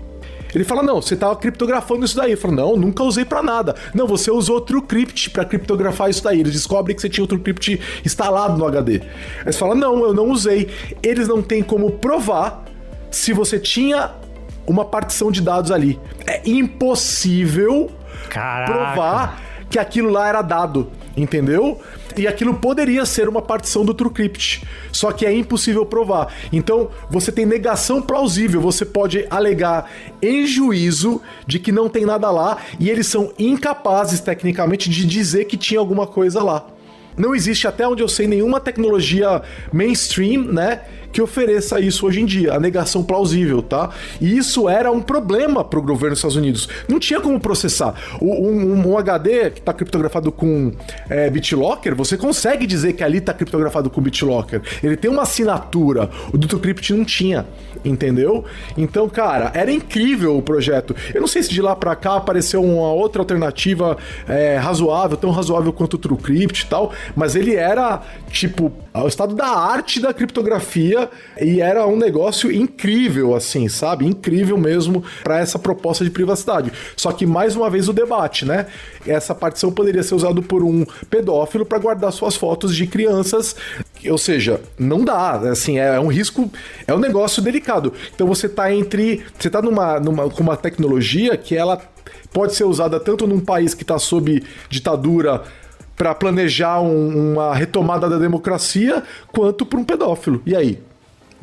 Ele fala: Não, você tava criptografando isso daí. Eu falo: Não, nunca usei para nada. Não, você usou TrueCrypt para criptografar isso daí. Eles descobrem que você tinha o TrueCrypt instalado no HD. Aí você fala: Não, eu não usei. Eles não têm como provar se você tinha uma partição de dados ali. É impossível Caraca. provar que aquilo lá era dado, entendeu? E aquilo poderia ser uma partição do TrueCrypt, só que é impossível provar. Então, você tem negação plausível, você pode alegar em juízo de que não tem nada lá e eles são incapazes tecnicamente de dizer que tinha alguma coisa lá. Não existe até onde eu sei nenhuma tecnologia mainstream, né, que ofereça isso hoje em dia, a negação plausível, tá? E isso era um problema para o governo dos Estados Unidos. Não tinha como processar. Um, um, HD que está criptografado com é, BitLocker, você consegue dizer que ali está criptografado com BitLocker. Ele tem uma assinatura. O DutoCrypt não tinha, entendeu? Então, cara, era incrível o projeto. Eu não sei se de lá para cá apareceu uma outra alternativa é, razoável, tão razoável quanto o TrueCrypt e tal, mas ele era, tipo, o estado da arte da criptografia e era um negócio incrível, assim, sabe? Incrível mesmo para essa proposta de privacidade. Só que, mais uma vez, o debate, né? Essa partição poderia ser usada por um pedófilo para guardar suas fotos de crianças. Ou seja, não dá, assim, é um risco, é um negócio delicado. Então você tá entre. Você tá numa, numa, com uma tecnologia que ela pode ser usada tanto num país que está sob ditadura para planejar um, uma retomada da democracia, quanto para um pedófilo. E aí?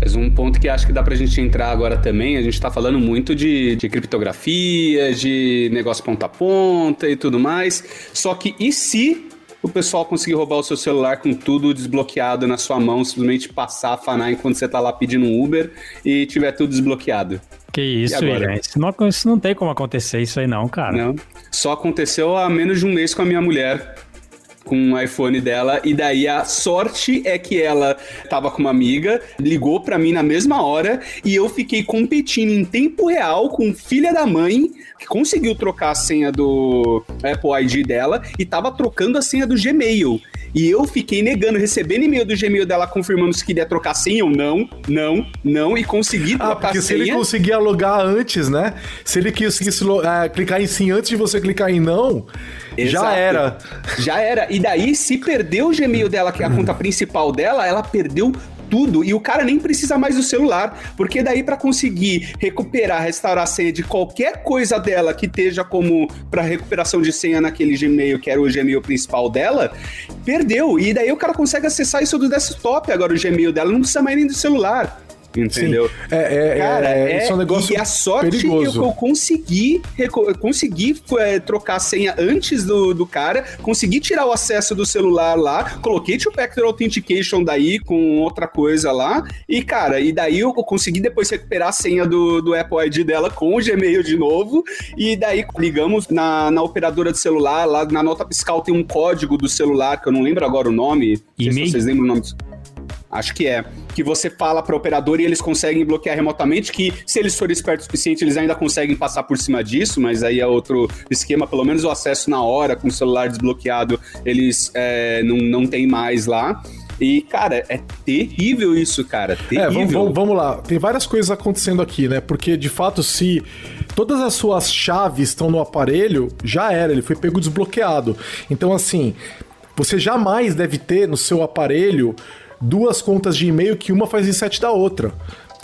Mas um ponto que acho que dá pra gente entrar agora também, a gente tá falando muito de, de criptografia, de negócio ponta a ponta e tudo mais. Só que e se o pessoal conseguir roubar o seu celular com tudo desbloqueado na sua mão, simplesmente passar, afanar enquanto você tá lá pedindo um Uber e tiver tudo desbloqueado? Que isso, gente. Isso não, isso não tem como acontecer isso aí não, cara. Não. Só aconteceu há menos de um mês com a minha mulher com o iPhone dela e daí a sorte é que ela tava com uma amiga, ligou para mim na mesma hora e eu fiquei competindo em tempo real com filha da mãe que conseguiu trocar a senha do Apple ID dela e tava trocando a senha do Gmail. E eu fiquei negando, recebendo e-mail do Gmail dela confirmando se queria trocar senha ou não, não, não, e consegui ah, trocar porque senha. se ele conseguia logar antes, né? Se ele conseguisse uh, clicar em sim antes de você clicar em não, Exato. já era. Já era. E daí, se perdeu o Gmail dela, que é a conta principal dela, ela perdeu tudo e o cara nem precisa mais do celular, porque daí para conseguir recuperar, restaurar a senha de qualquer coisa dela que esteja como para recuperação de senha naquele Gmail, que era o Gmail principal dela, perdeu. E daí o cara consegue acessar isso do desktop agora o Gmail dela, não precisa mais nem do celular. Entendeu? Sim. É, é, Cara, é, é, é um negócio E a sorte perigoso. que eu consegui, eu consegui é, trocar a senha antes do, do cara, consegui tirar o acesso do celular lá, coloquei Two Factor Authentication daí com outra coisa lá, e cara, e daí eu consegui depois recuperar a senha do, do Apple ID dela com o Gmail de novo, e daí ligamos na, na operadora de celular, lá na nota fiscal tem um código do celular, que eu não lembro agora o nome, não sei se vocês lembram o nome Acho que é. Que você fala para o operador e eles conseguem bloquear remotamente, que se eles forem espertos o suficiente, eles ainda conseguem passar por cima disso, mas aí é outro esquema, pelo menos o acesso na hora, com o celular desbloqueado, eles é, não, não tem mais lá. E, cara, é terrível isso, cara. Terrível. É, vamos, vamos, vamos, lá. Tem várias coisas acontecendo aqui, né? Porque, de fato, se todas as suas chaves estão no aparelho, já era, ele foi pego desbloqueado. Então, assim, você jamais deve ter no seu aparelho duas contas de e-mail que uma faz reset da outra.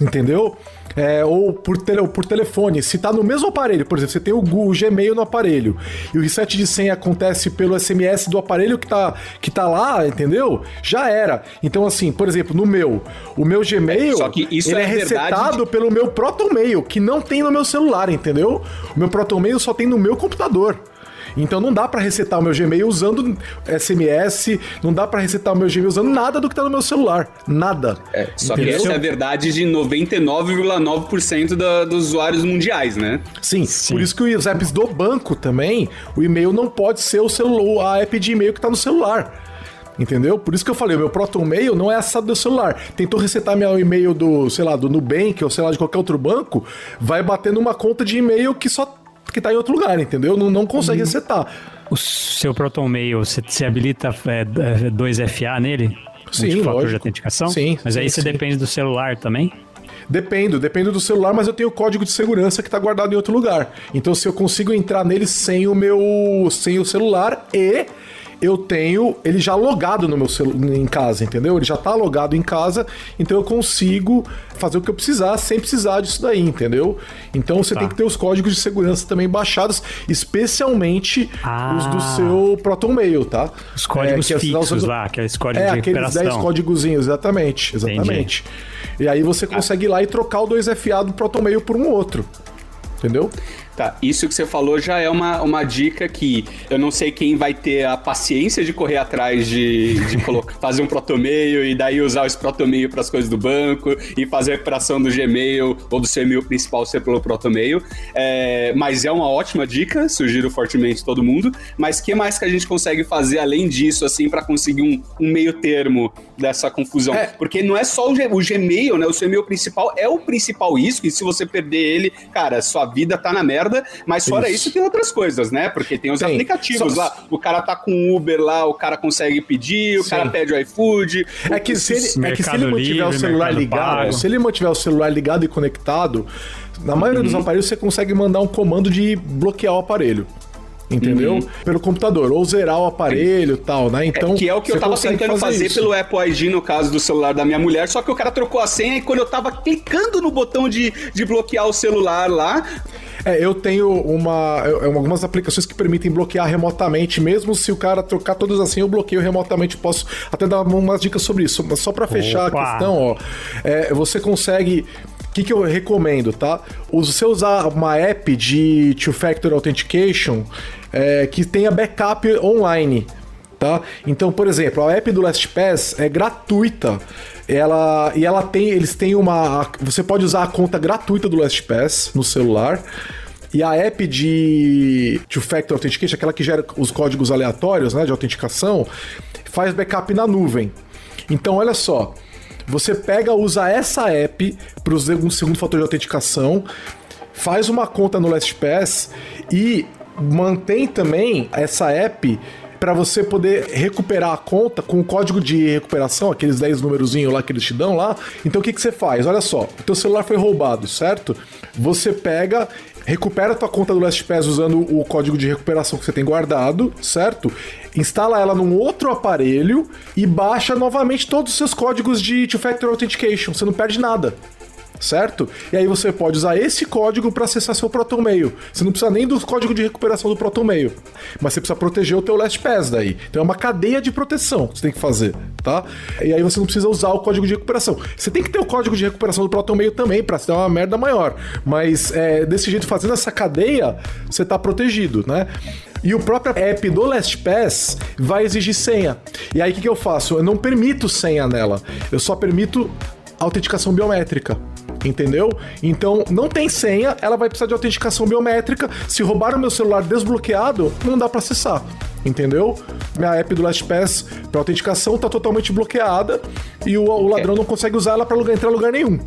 Entendeu? É, ou por, tele, por telefone. Se tá no mesmo aparelho, por exemplo, você tem o, o, Gmail no aparelho e o reset de senha acontece pelo SMS do aparelho que tá, que tá lá, entendeu? Já era. Então, assim, por exemplo, no meu, o meu Gmail ele é, é resetado de... pelo meu ProtonMail, que não tem no meu celular, entendeu? O meu ProtonMail só tem no meu computador. Então não dá para resetar o meu Gmail usando SMS, não dá para resetar o meu Gmail usando nada do que tá no meu celular. Nada. É, só Entendeu? que essa é a verdade de 99,9% dos usuários mundiais, né? Sim, Sim, por isso que os apps do banco também, o e-mail não pode ser o celular, a app de e-mail que tá no celular. Entendeu? Por isso que eu falei, o meu Proton Mail não é acessado do celular. Tentou resetar meu e-mail do, sei lá, do Nubank ou sei lá, de qualquer outro banco, vai bater numa conta de e-mail que só que tá em outro lugar, entendeu? Não, não consegue uhum. resetar. O seu Proton Mail, você, habilita é, 2FA nele? Sim, lógico. de autenticação? Sim. Mas sim, aí você sim. depende do celular também? Dependo, depende do celular, mas eu tenho o código de segurança que está guardado em outro lugar. Então, se eu consigo entrar nele sem o meu, sem o celular e eu tenho ele já logado no meu celular em casa, entendeu? Ele já tá logado em casa, então eu consigo fazer o que eu precisar sem precisar disso daí, entendeu? Então você tá. tem que ter os códigos de segurança também baixados, especialmente ah. os do seu Proton Mail, tá? Os códigos é, fixos lá, aqueles códigos é, de aqueles 10 códigozinhos, exatamente, exatamente. Entendi. E aí você consegue ir lá e trocar o 2FA do Proton Mail por um outro. Entendeu? Tá, isso que você falou já é uma, uma dica que eu não sei quem vai ter a paciência de correr atrás de, de colocar, fazer um protomeio e daí usar esse protomeio para as coisas do banco e fazer a recuperação do Gmail ou do seu e-mail principal ser pelo protomeio. É, mas é uma ótima dica, sugiro fortemente todo mundo. Mas que mais que a gente consegue fazer além disso, assim, para conseguir um, um, meio termo dessa confusão? É. Porque não é só o, o Gmail, né? O seu e-mail principal é o principal risco e se você perder ele, cara, sua vida tá na merda merda, mas fora isso, isso tem outras coisas, né? Porque tem os tem. aplicativos Só... lá, o cara tá com Uber lá, o cara consegue pedir, o Sim. cara pede o iFood. É que se ele, é que se ele mantiver Livre, o celular ligado, pago. se ele mantiver o celular ligado e conectado, na maioria uhum. dos aparelhos você consegue mandar um comando de bloquear o aparelho entendeu? Uhum. Pelo computador, ou zerar o aparelho e tal, né? Então, é, que é o que eu tava tentando fazer, fazer pelo Apple ID no caso do celular da minha mulher, só que o cara trocou a senha e quando eu tava clicando no botão de, de bloquear o celular lá, é, eu tenho uma, eu, algumas aplicações que permitem bloquear remotamente, mesmo se o cara trocar todas assim, eu bloqueio remotamente. Posso até dar umas dicas sobre isso. Mas só para fechar Opa. a questão, ó, é, você consegue. O que, que eu recomendo, tá? Você usar uma app de Two-Factor Authentication é, que tenha backup online, tá? Então, por exemplo, a app do LastPass é gratuita. Ela e ela tem, eles têm uma, você pode usar a conta gratuita do LastPass no celular. E a app de Two-Factor Authentication, aquela que gera os códigos aleatórios, né, de autenticação, faz backup na nuvem. Então, olha só, você pega, usa essa app para o segundo fator de autenticação, faz uma conta no LastPass e mantém também essa app para você poder recuperar a conta com o código de recuperação, aqueles 10 númerozinhos lá que eles te dão lá. Então o que, que você faz? Olha só, o teu celular foi roubado, certo? Você pega, recupera a tua conta do LastPass usando o código de recuperação que você tem guardado, certo? Instala ela num outro aparelho e baixa novamente todos os seus códigos de Two-Factor Authentication. Você não perde nada. Certo? E aí você pode usar esse código para acessar seu ProtonMail. Você não precisa nem do código de recuperação do ProtonMail, mas você precisa proteger o teu LastPass daí. Então é uma cadeia de proteção que você tem que fazer, tá? E aí você não precisa usar o código de recuperação. Você tem que ter o código de recuperação do ProtonMail também para se dar uma merda maior, mas é, desse jeito fazendo essa cadeia, você tá protegido, né? E o próprio app do LastPass vai exigir senha. E aí o que, que eu faço? Eu não permito senha nela. Eu só permito autenticação biométrica. Entendeu? Então não tem senha, ela vai precisar de autenticação biométrica. Se roubar o meu celular desbloqueado, não dá para acessar. Entendeu? Minha app do LastPass para autenticação tá totalmente bloqueada e o, o ladrão é. não consegue usar ela para entrar em lugar nenhum.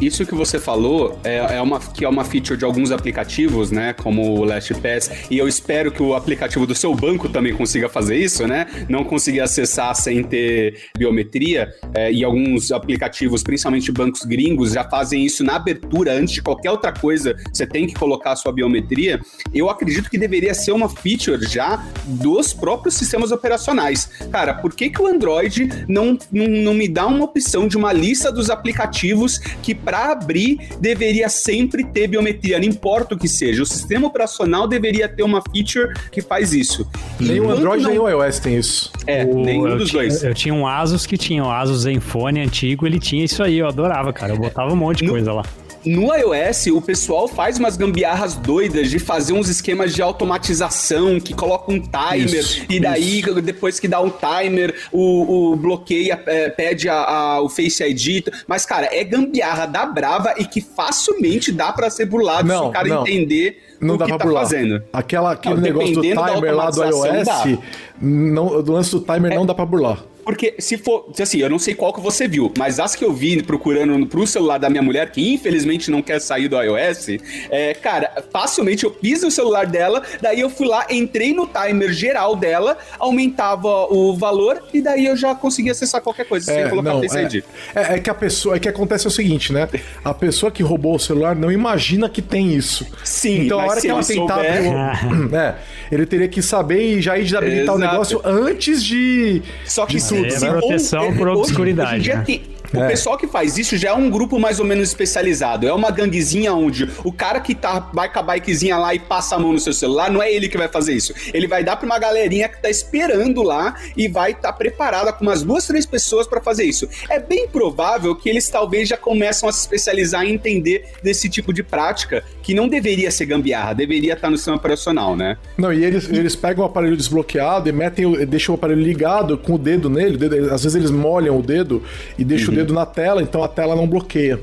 Isso que você falou é, é, uma, que é uma feature de alguns aplicativos, né? Como o LastPass, e eu espero que o aplicativo do seu banco também consiga fazer isso, né? Não conseguir acessar sem ter biometria. É, e alguns aplicativos, principalmente bancos gringos, já fazem isso na abertura, antes de qualquer outra coisa, você tem que colocar a sua biometria. Eu acredito que deveria ser uma feature já dos próprios sistemas operacionais. Cara, por que, que o Android não, não, não me dá uma opção de uma lista dos aplicativos que para abrir deveria sempre ter biometria, não importa o que seja. O sistema operacional deveria ter uma feature que faz isso. Nem o Android não... nem o iOS tem isso. É, o... nenhum dos dois. Eu tinha um Asus que tinha um Asus Zenfone antigo, ele tinha isso aí, eu adorava, cara. Eu botava um monte de no... coisa lá. No iOS, o pessoal faz umas gambiarras doidas de fazer uns esquemas de automatização que coloca um timer isso, e daí, isso. depois que dá um timer, o, o bloqueia, é, pede a, a, o Face ID. Mas, cara, é gambiarra da brava e que facilmente dá para ser burlado não, se o cara não. entender não o dá que pra tá burlar. fazendo. Aquela, aquele não, negócio do timer lá do iOS, não, do lance do timer é, não dá pra burlar. Porque se for, assim, eu não sei qual que você viu, mas as que eu vi procurando pro celular da minha mulher, que infelizmente não quer sair do iOS, é, cara, facilmente eu fiz no celular dela, daí eu fui lá, entrei no timer geral dela, aumentava o valor e daí eu já conseguia acessar qualquer coisa é, sem colocar não, Face é, ID. É, é, que a pessoa, é que acontece o seguinte, né? A pessoa que roubou o celular não imagina que tem isso. Sim, então a hora que ela tentar, é, ele teria que saber e já ir desabilitar Exato. o negócio antes de Só que de é, é proteção por obscuridade. Hoje, né? O é. pessoal que faz isso já é um grupo mais ou menos especializado. É uma ganguezinha onde o cara que tá, vai com a bikezinha lá e passa a mão no seu celular, não é ele que vai fazer isso. Ele vai dar pra uma galerinha que tá esperando lá e vai estar tá preparada com umas duas, três pessoas para fazer isso. É bem provável que eles talvez já começam a se especializar em entender desse tipo de prática, que não deveria ser gambiarra, deveria estar tá no sistema operacional, né? Não, e eles, eles pegam o aparelho desbloqueado e metem, deixam o aparelho ligado com o dedo nele, dedo, às vezes eles molham o dedo e deixam uhum. Dedo na tela, então a tela não bloqueia.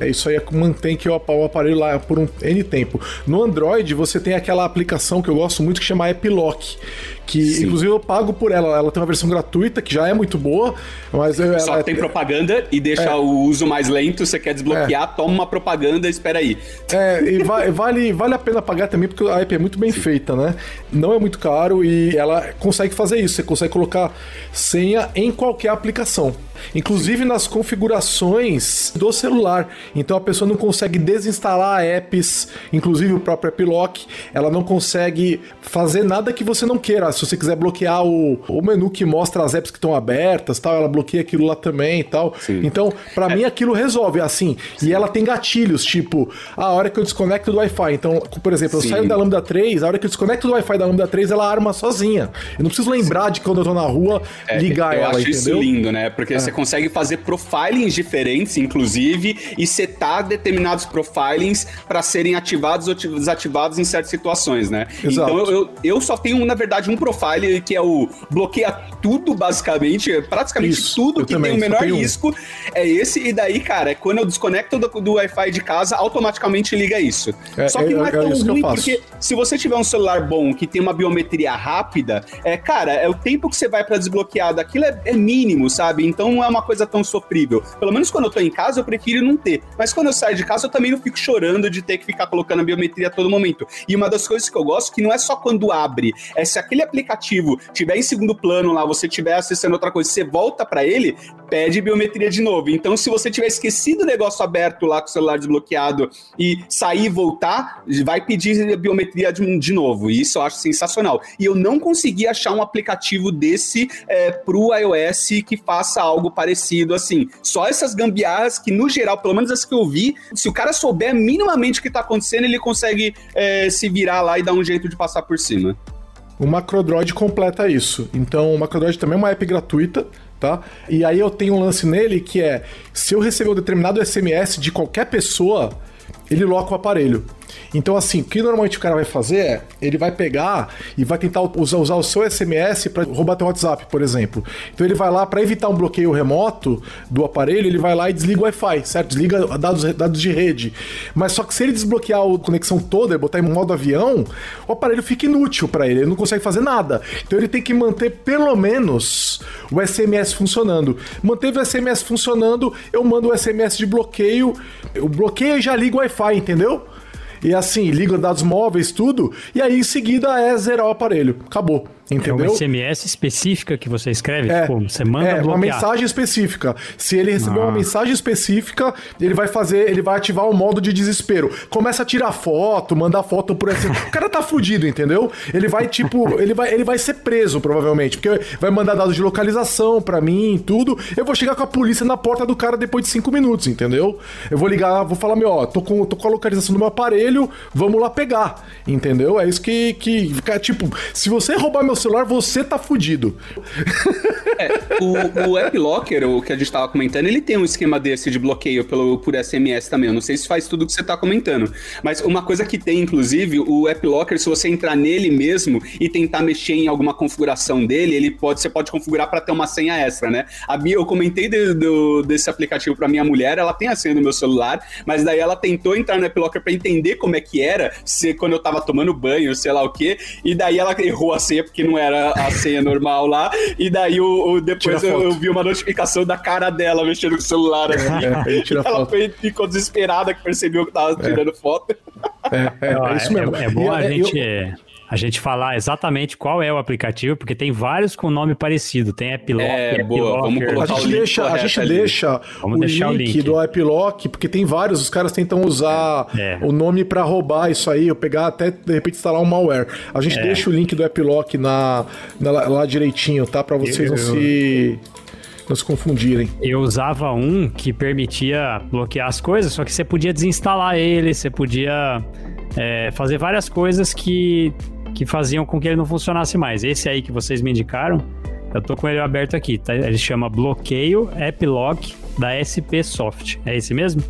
É isso aí mantém que o aparelho lá por um N tempo. No Android você tem aquela aplicação que eu gosto muito que chama Epilock, que Sim. inclusive eu pago por ela. Ela tem uma versão gratuita que já é muito boa, mas ela, só tem propaganda e deixa é, o uso mais lento. Você quer desbloquear, é, toma uma propaganda, espera aí. É, e va vale, vale a pena pagar também porque a app é muito bem Sim. feita, né? Não é muito caro e ela consegue fazer isso. Você consegue colocar senha em qualquer aplicação inclusive nas configurações do celular. Então a pessoa não consegue desinstalar apps, inclusive o próprio App Lock, ela não consegue fazer nada que você não queira se você quiser bloquear o, o menu que mostra as apps que estão abertas, tal, ela bloqueia aquilo lá também e tal. Sim. Então, para é. mim aquilo resolve assim. Sim. E ela tem gatilhos, tipo, a hora que eu desconecto do Wi-Fi. Então, por exemplo, Sim. eu saio da Lambda 3, a hora que eu desconecto do Wi-Fi da Lambda 3, ela arma sozinha. Eu não preciso lembrar de quando eu tô na rua é, ligar eu ela, acho entendeu? isso lindo, né? Porque é. você consegue fazer profilings diferentes, inclusive, e setar determinados profilings para serem ativados ou desativados em certas situações, né? Exato. Então eu, eu só tenho, na verdade, um profile que é o bloqueia tudo, basicamente, praticamente Isso, tudo que também, tem o menor risco é esse, e daí, cara, quando eu desconecto do, do Wi-Fi de casa, automaticamente liga isso. É, Só que é, não é, é tão ruim, porque se você tiver um celular bom que tem uma biometria rápida, é, cara, é o tempo que você vai para desbloquear daquilo é, é, mínimo, sabe? Então não é uma coisa tão sofrível. Pelo menos quando eu tô em casa, eu prefiro não ter. Mas quando eu saio de casa, eu também não fico chorando de ter que ficar colocando a biometria a todo momento. E uma das coisas que eu gosto que não é só quando abre, é se aquele aplicativo tiver em segundo plano lá, você estiver acessando outra coisa, você volta para ele, pede biometria de novo. Então, se você tiver esquecido o negócio aberto lá com o celular desbloqueado e sair e voltar, vai pedir biometria de, de novo. E isso eu acho sensacional. E eu não consegui achar um aplicativo desse é, pro iOS que faça algo parecido assim, só essas gambiarras que, no geral, pelo menos que eu vi, se o cara souber minimamente o que tá acontecendo, ele consegue é, se virar lá e dar um jeito de passar por cima. O Macrodroid completa isso. Então, o Macrodroid também é uma app gratuita, tá? E aí eu tenho um lance nele que é: se eu receber um determinado SMS de qualquer pessoa, ele loca o aparelho. Então, assim, o que normalmente o cara vai fazer é, ele vai pegar e vai tentar usar, usar o seu SMS para roubar teu WhatsApp, por exemplo. Então ele vai lá, para evitar um bloqueio remoto do aparelho, ele vai lá e desliga o Wi-Fi, certo? Desliga dados, dados de rede. Mas só que se ele desbloquear a conexão toda e botar em modo avião, o aparelho fica inútil para ele, ele não consegue fazer nada. Então ele tem que manter pelo menos o SMS funcionando. Manteve o SMS funcionando, eu mando o SMS de bloqueio, eu bloqueio e já ligo o Wi-Fi, entendeu? E assim, liga dados móveis, tudo, e aí em seguida é zerar o aparelho. Acabou. Entendeu? É uma SMS específica que você escreve? É, tipo, você manda é, bloquear. uma mensagem específica. Se ele receber ah. uma mensagem específica, ele vai fazer, ele vai ativar o modo de desespero. Começa a tirar foto, mandar foto por assim. o cara tá fudido, entendeu? Ele vai, tipo, ele vai, ele vai ser preso, provavelmente. Porque vai mandar dados de localização para mim e tudo. Eu vou chegar com a polícia na porta do cara depois de cinco minutos, entendeu? Eu vou ligar, vou falar, meu, ó, tô com, tô com a localização do meu aparelho, vamos lá pegar. Entendeu? É isso que, que tipo, se você roubar meu celular, você tá fudido. É, o, o App Locker, o que a gente tava comentando, ele tem um esquema desse de bloqueio pelo, por SMS também. Eu não sei se faz tudo que você tá comentando. Mas uma coisa que tem, inclusive, o App Locker, se você entrar nele mesmo e tentar mexer em alguma configuração dele, ele pode, você pode configurar para ter uma senha extra, né? A Bia, eu comentei de, do, desse aplicativo para minha mulher, ela tem a senha no meu celular, mas daí ela tentou entrar no App Locker pra entender como é que era, se quando eu tava tomando banho, sei lá o quê, e daí ela errou a senha porque não era a senha normal lá, e daí o, o depois eu, eu, vi uma notificação da cara dela mexendo no celular assim. É, ela foi, ficou desesperada que percebeu que tava é. tirando foto. É, é, é isso mesmo. É, bom a gente. Eu a gente falar exatamente qual é o aplicativo, porque tem vários com nome parecido. Tem AppLock, é, boa, vamos colocar a gente deixa, a gente deixa, vamos o, deixar link o link do AppLock, porque tem vários, os caras tentam usar é. o nome para roubar isso aí, ou pegar até de repente instalar um malware. A gente é. deixa o link do AppLock na, na, lá direitinho, tá? Para vocês eu, não se não se confundirem. Eu usava um que permitia bloquear as coisas, só que você podia desinstalar ele, você podia é, fazer várias coisas que que faziam com que ele não funcionasse mais. Esse aí que vocês me indicaram, eu tô com ele aberto aqui, tá? Ele chama Bloqueio App Lock da SP Soft. É esse mesmo?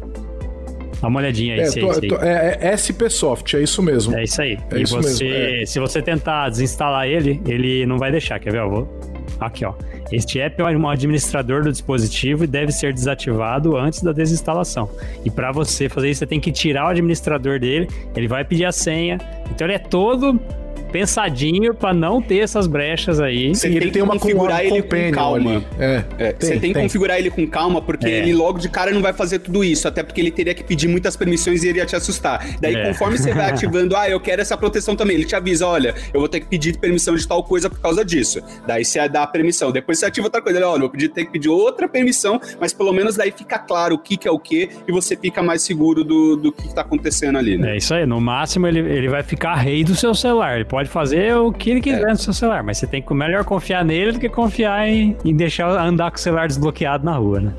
Dá uma olhadinha aí. É, tô, tô, é, é, SP Soft, é isso mesmo. É isso aí. É e isso você, mesmo, é. se você tentar desinstalar ele, ele não vai deixar, quer ver? Eu vou... Aqui, ó. Este app é um administrador do dispositivo e deve ser desativado antes da desinstalação. E para você fazer isso, você tem que tirar o administrador dele, ele vai pedir a senha. Então ele é todo pensadinho para não ter essas brechas aí. Você tem que configurar ele com calma. É, é, tem, você tem, que configurar ele com calma, porque é. ele logo de cara não vai fazer tudo isso, até porque ele teria que pedir muitas permissões e iria te assustar. Daí, é. conforme você vai ativando, ah, eu quero essa proteção também, ele te avisa, olha, eu vou ter que pedir permissão de tal coisa por causa disso. Daí você dá a permissão. Depois você ativa outra coisa, olha, eu vou ter que pedir outra permissão, mas pelo menos daí fica claro o que, que é o que e você fica mais seguro do, do que está acontecendo ali, né? É isso aí, no máximo ele, ele vai ficar rei do seu celular. Ele pode pode fazer o que ele quiser é. no seu celular, mas você tem que melhor confiar nele do que confiar em, em deixar andar com o celular desbloqueado na rua, né?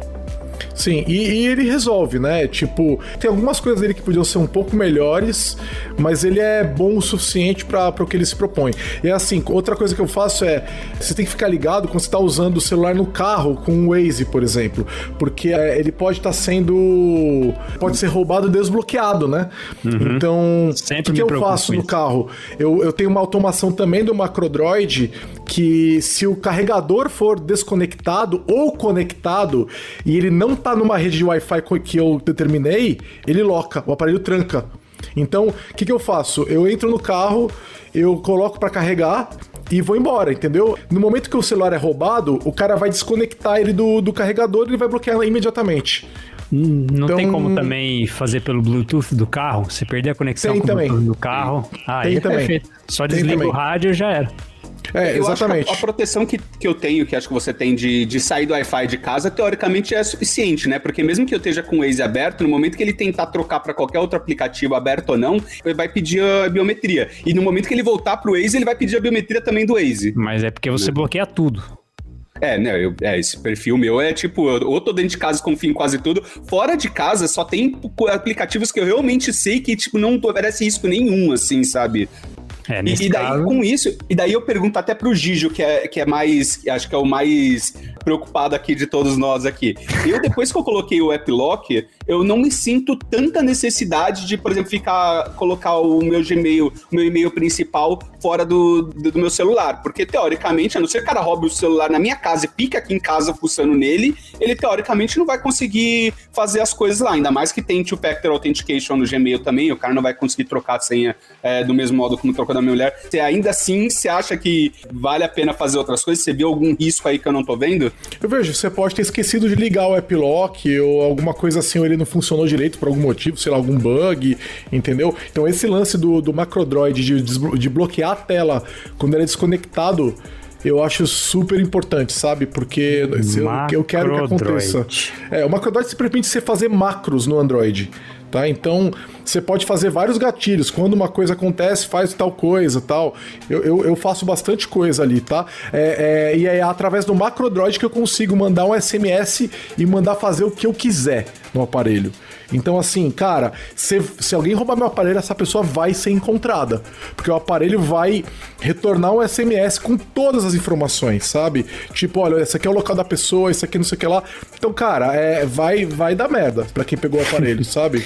Sim, e, e, ele resolve, né? Tipo, tem algumas coisas dele que podiam ser um pouco melhores, mas ele é bom o suficiente para o que ele se propõe. E assim, outra coisa que eu faço é: você tem que ficar ligado quando você está usando o celular no carro com o Waze, por exemplo, porque é, ele pode estar tá sendo. pode ser roubado desbloqueado, né? Uhum. Então, o que, que eu faço no carro? Eu, eu tenho uma automação também do Macrodroid que se o carregador for desconectado ou conectado e ele não tá numa rede de Wi-Fi que eu determinei, ele loca, o aparelho tranca. Então, o que, que eu faço? Eu entro no carro, eu coloco para carregar e vou embora, entendeu? No momento que o celular é roubado, o cara vai desconectar ele do, do carregador e ele vai bloquear imediatamente. Hum, não então, tem como também fazer pelo Bluetooth do carro? Você perder a conexão com o Bluetooth do carro? Ah, tem aí é também. perfeito. Só desliga o rádio e já era. É, eu exatamente. a, a, proteção que, que eu tenho, que acho que você tem de, de sair do Wi-Fi de casa, teoricamente é suficiente, né? Porque mesmo que eu esteja com o Waze aberto, no momento que ele tentar trocar para qualquer outro aplicativo aberto ou não, ele vai pedir a biometria. E no momento que ele voltar pro Waze, ele vai pedir a biometria também do Waze. Mas é porque você né? bloqueia tudo. É, né? Eu, é, esse perfil meu é tipo, eu, ou tô dentro de casa confio em quase tudo. Fora de casa, só tem aplicativos que eu realmente sei que, tipo, não oferece risco nenhum, assim, sabe? É, e, e, daí, caso... com isso, e daí eu pergunto até pro Gijo, que é, que é mais, acho que é o mais preocupado aqui de todos nós aqui. Eu, depois que eu coloquei o App Lock, eu não me sinto tanta necessidade de, por exemplo, ficar, colocar o meu Gmail, o meu e-mail principal fora do, do, do, meu celular. Porque, teoricamente, a não ser que o cara roube o celular na minha casa e fique aqui em casa fuçando nele, ele, teoricamente, não vai conseguir fazer as coisas lá. Ainda mais que tem Two-Factor Authentication no Gmail também, o cara não vai conseguir trocar a senha é, do mesmo modo como trocou da minha mulher. Você ainda assim, você acha que vale a pena fazer outras coisas? Você viu algum risco aí que eu não tô vendo? Eu vejo, você pode ter esquecido de ligar o App Lock ou alguma coisa assim, ou ele não funcionou direito por algum motivo, sei lá, algum bug, entendeu? Então esse lance do, do Macrodroid de, de bloquear a tela quando ele é desconectado eu acho super importante, sabe? Porque eu, eu quero que aconteça. É, o Macrodroid se permite você fazer macros no Android. Tá? Então, você pode fazer vários gatilhos. Quando uma coisa acontece, faz tal coisa tal. Eu, eu, eu faço bastante coisa ali, tá? É, é, e é através do MacroDroid que eu consigo mandar um SMS e mandar fazer o que eu quiser no aparelho. Então, assim, cara, se, se alguém roubar meu aparelho, essa pessoa vai ser encontrada. Porque o aparelho vai retornar um SMS com todas as informações, sabe? Tipo, olha, esse aqui é o local da pessoa, esse aqui não sei o que lá. Então, cara, é, vai, vai dar merda pra quem pegou o aparelho, sabe?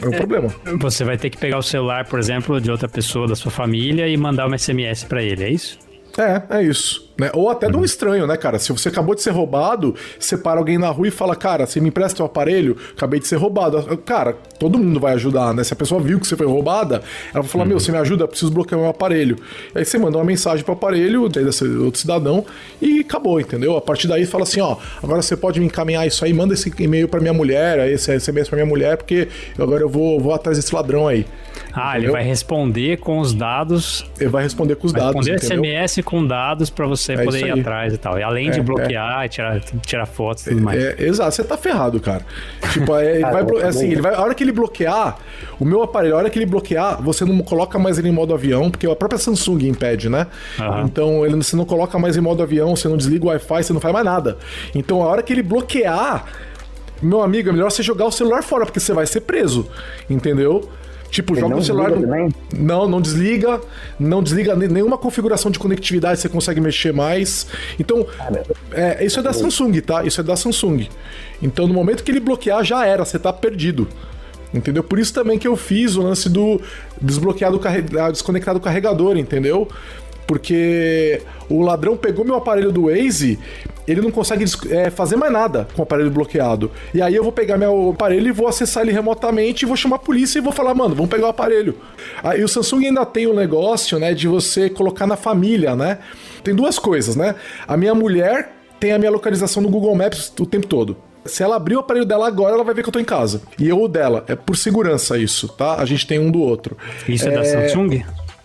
É um é, problema. Você vai ter que pegar o celular, por exemplo, de outra pessoa da sua família e mandar um SMS para ele, é isso? É, é isso. Né? Ou até de um estranho, né, cara? Se você acabou de ser roubado, você para alguém na rua e fala, cara, você me empresta o aparelho? Acabei de ser roubado. Cara, todo mundo vai ajudar, né? Se a pessoa viu que você foi roubada, ela vai falar, uhum. meu, você me ajuda? Eu preciso bloquear meu aparelho. Aí você manda uma mensagem pro aparelho desse outro cidadão e acabou, entendeu? A partir daí fala assim, ó, agora você pode me encaminhar isso aí, manda esse e-mail para minha mulher, esse SMS para minha mulher, porque agora eu vou, vou atrás desse ladrão aí. Ah, entendeu? ele vai responder com os dados. Ele vai responder com os vai dados. Responder entendeu? SMS com dados para você é poder ir atrás e tal. E além é, de bloquear, é. tirar, tirar fotos e tudo mais. É, exato, você tá ferrado, cara. tipo, é, vai, assim, ele vai, a hora que ele bloquear, o meu aparelho, a hora que ele bloquear, você não coloca mais ele em modo avião, porque a própria Samsung impede, né? Uhum. Então ele, você não coloca mais em modo avião, você não desliga o Wi-Fi, você não faz mais nada. Então a hora que ele bloquear, meu amigo, é melhor você jogar o celular fora, porque você vai ser preso, entendeu? Tipo, joga no celular. Não, não, não desliga. Não desliga nenhuma configuração de conectividade você consegue mexer mais. Então, é, isso é da Samsung, tá? Isso é da Samsung. Então, no momento que ele bloquear, já era, você tá perdido. Entendeu? Por isso também que eu fiz o lance do desbloquear do carre... desconectar do carregador, entendeu? Porque o ladrão pegou meu aparelho do Waze, ele não consegue é, fazer mais nada com o aparelho bloqueado. E aí eu vou pegar meu aparelho e vou acessar ele remotamente vou chamar a polícia e vou falar, mano, vamos pegar o aparelho. Aí o Samsung ainda tem o um negócio, né, de você colocar na família, né? Tem duas coisas, né? A minha mulher tem a minha localização no Google Maps o tempo todo. Se ela abrir o aparelho dela agora, ela vai ver que eu tô em casa. E eu o dela. É por segurança isso, tá? A gente tem um do outro. Isso é, é da Samsung?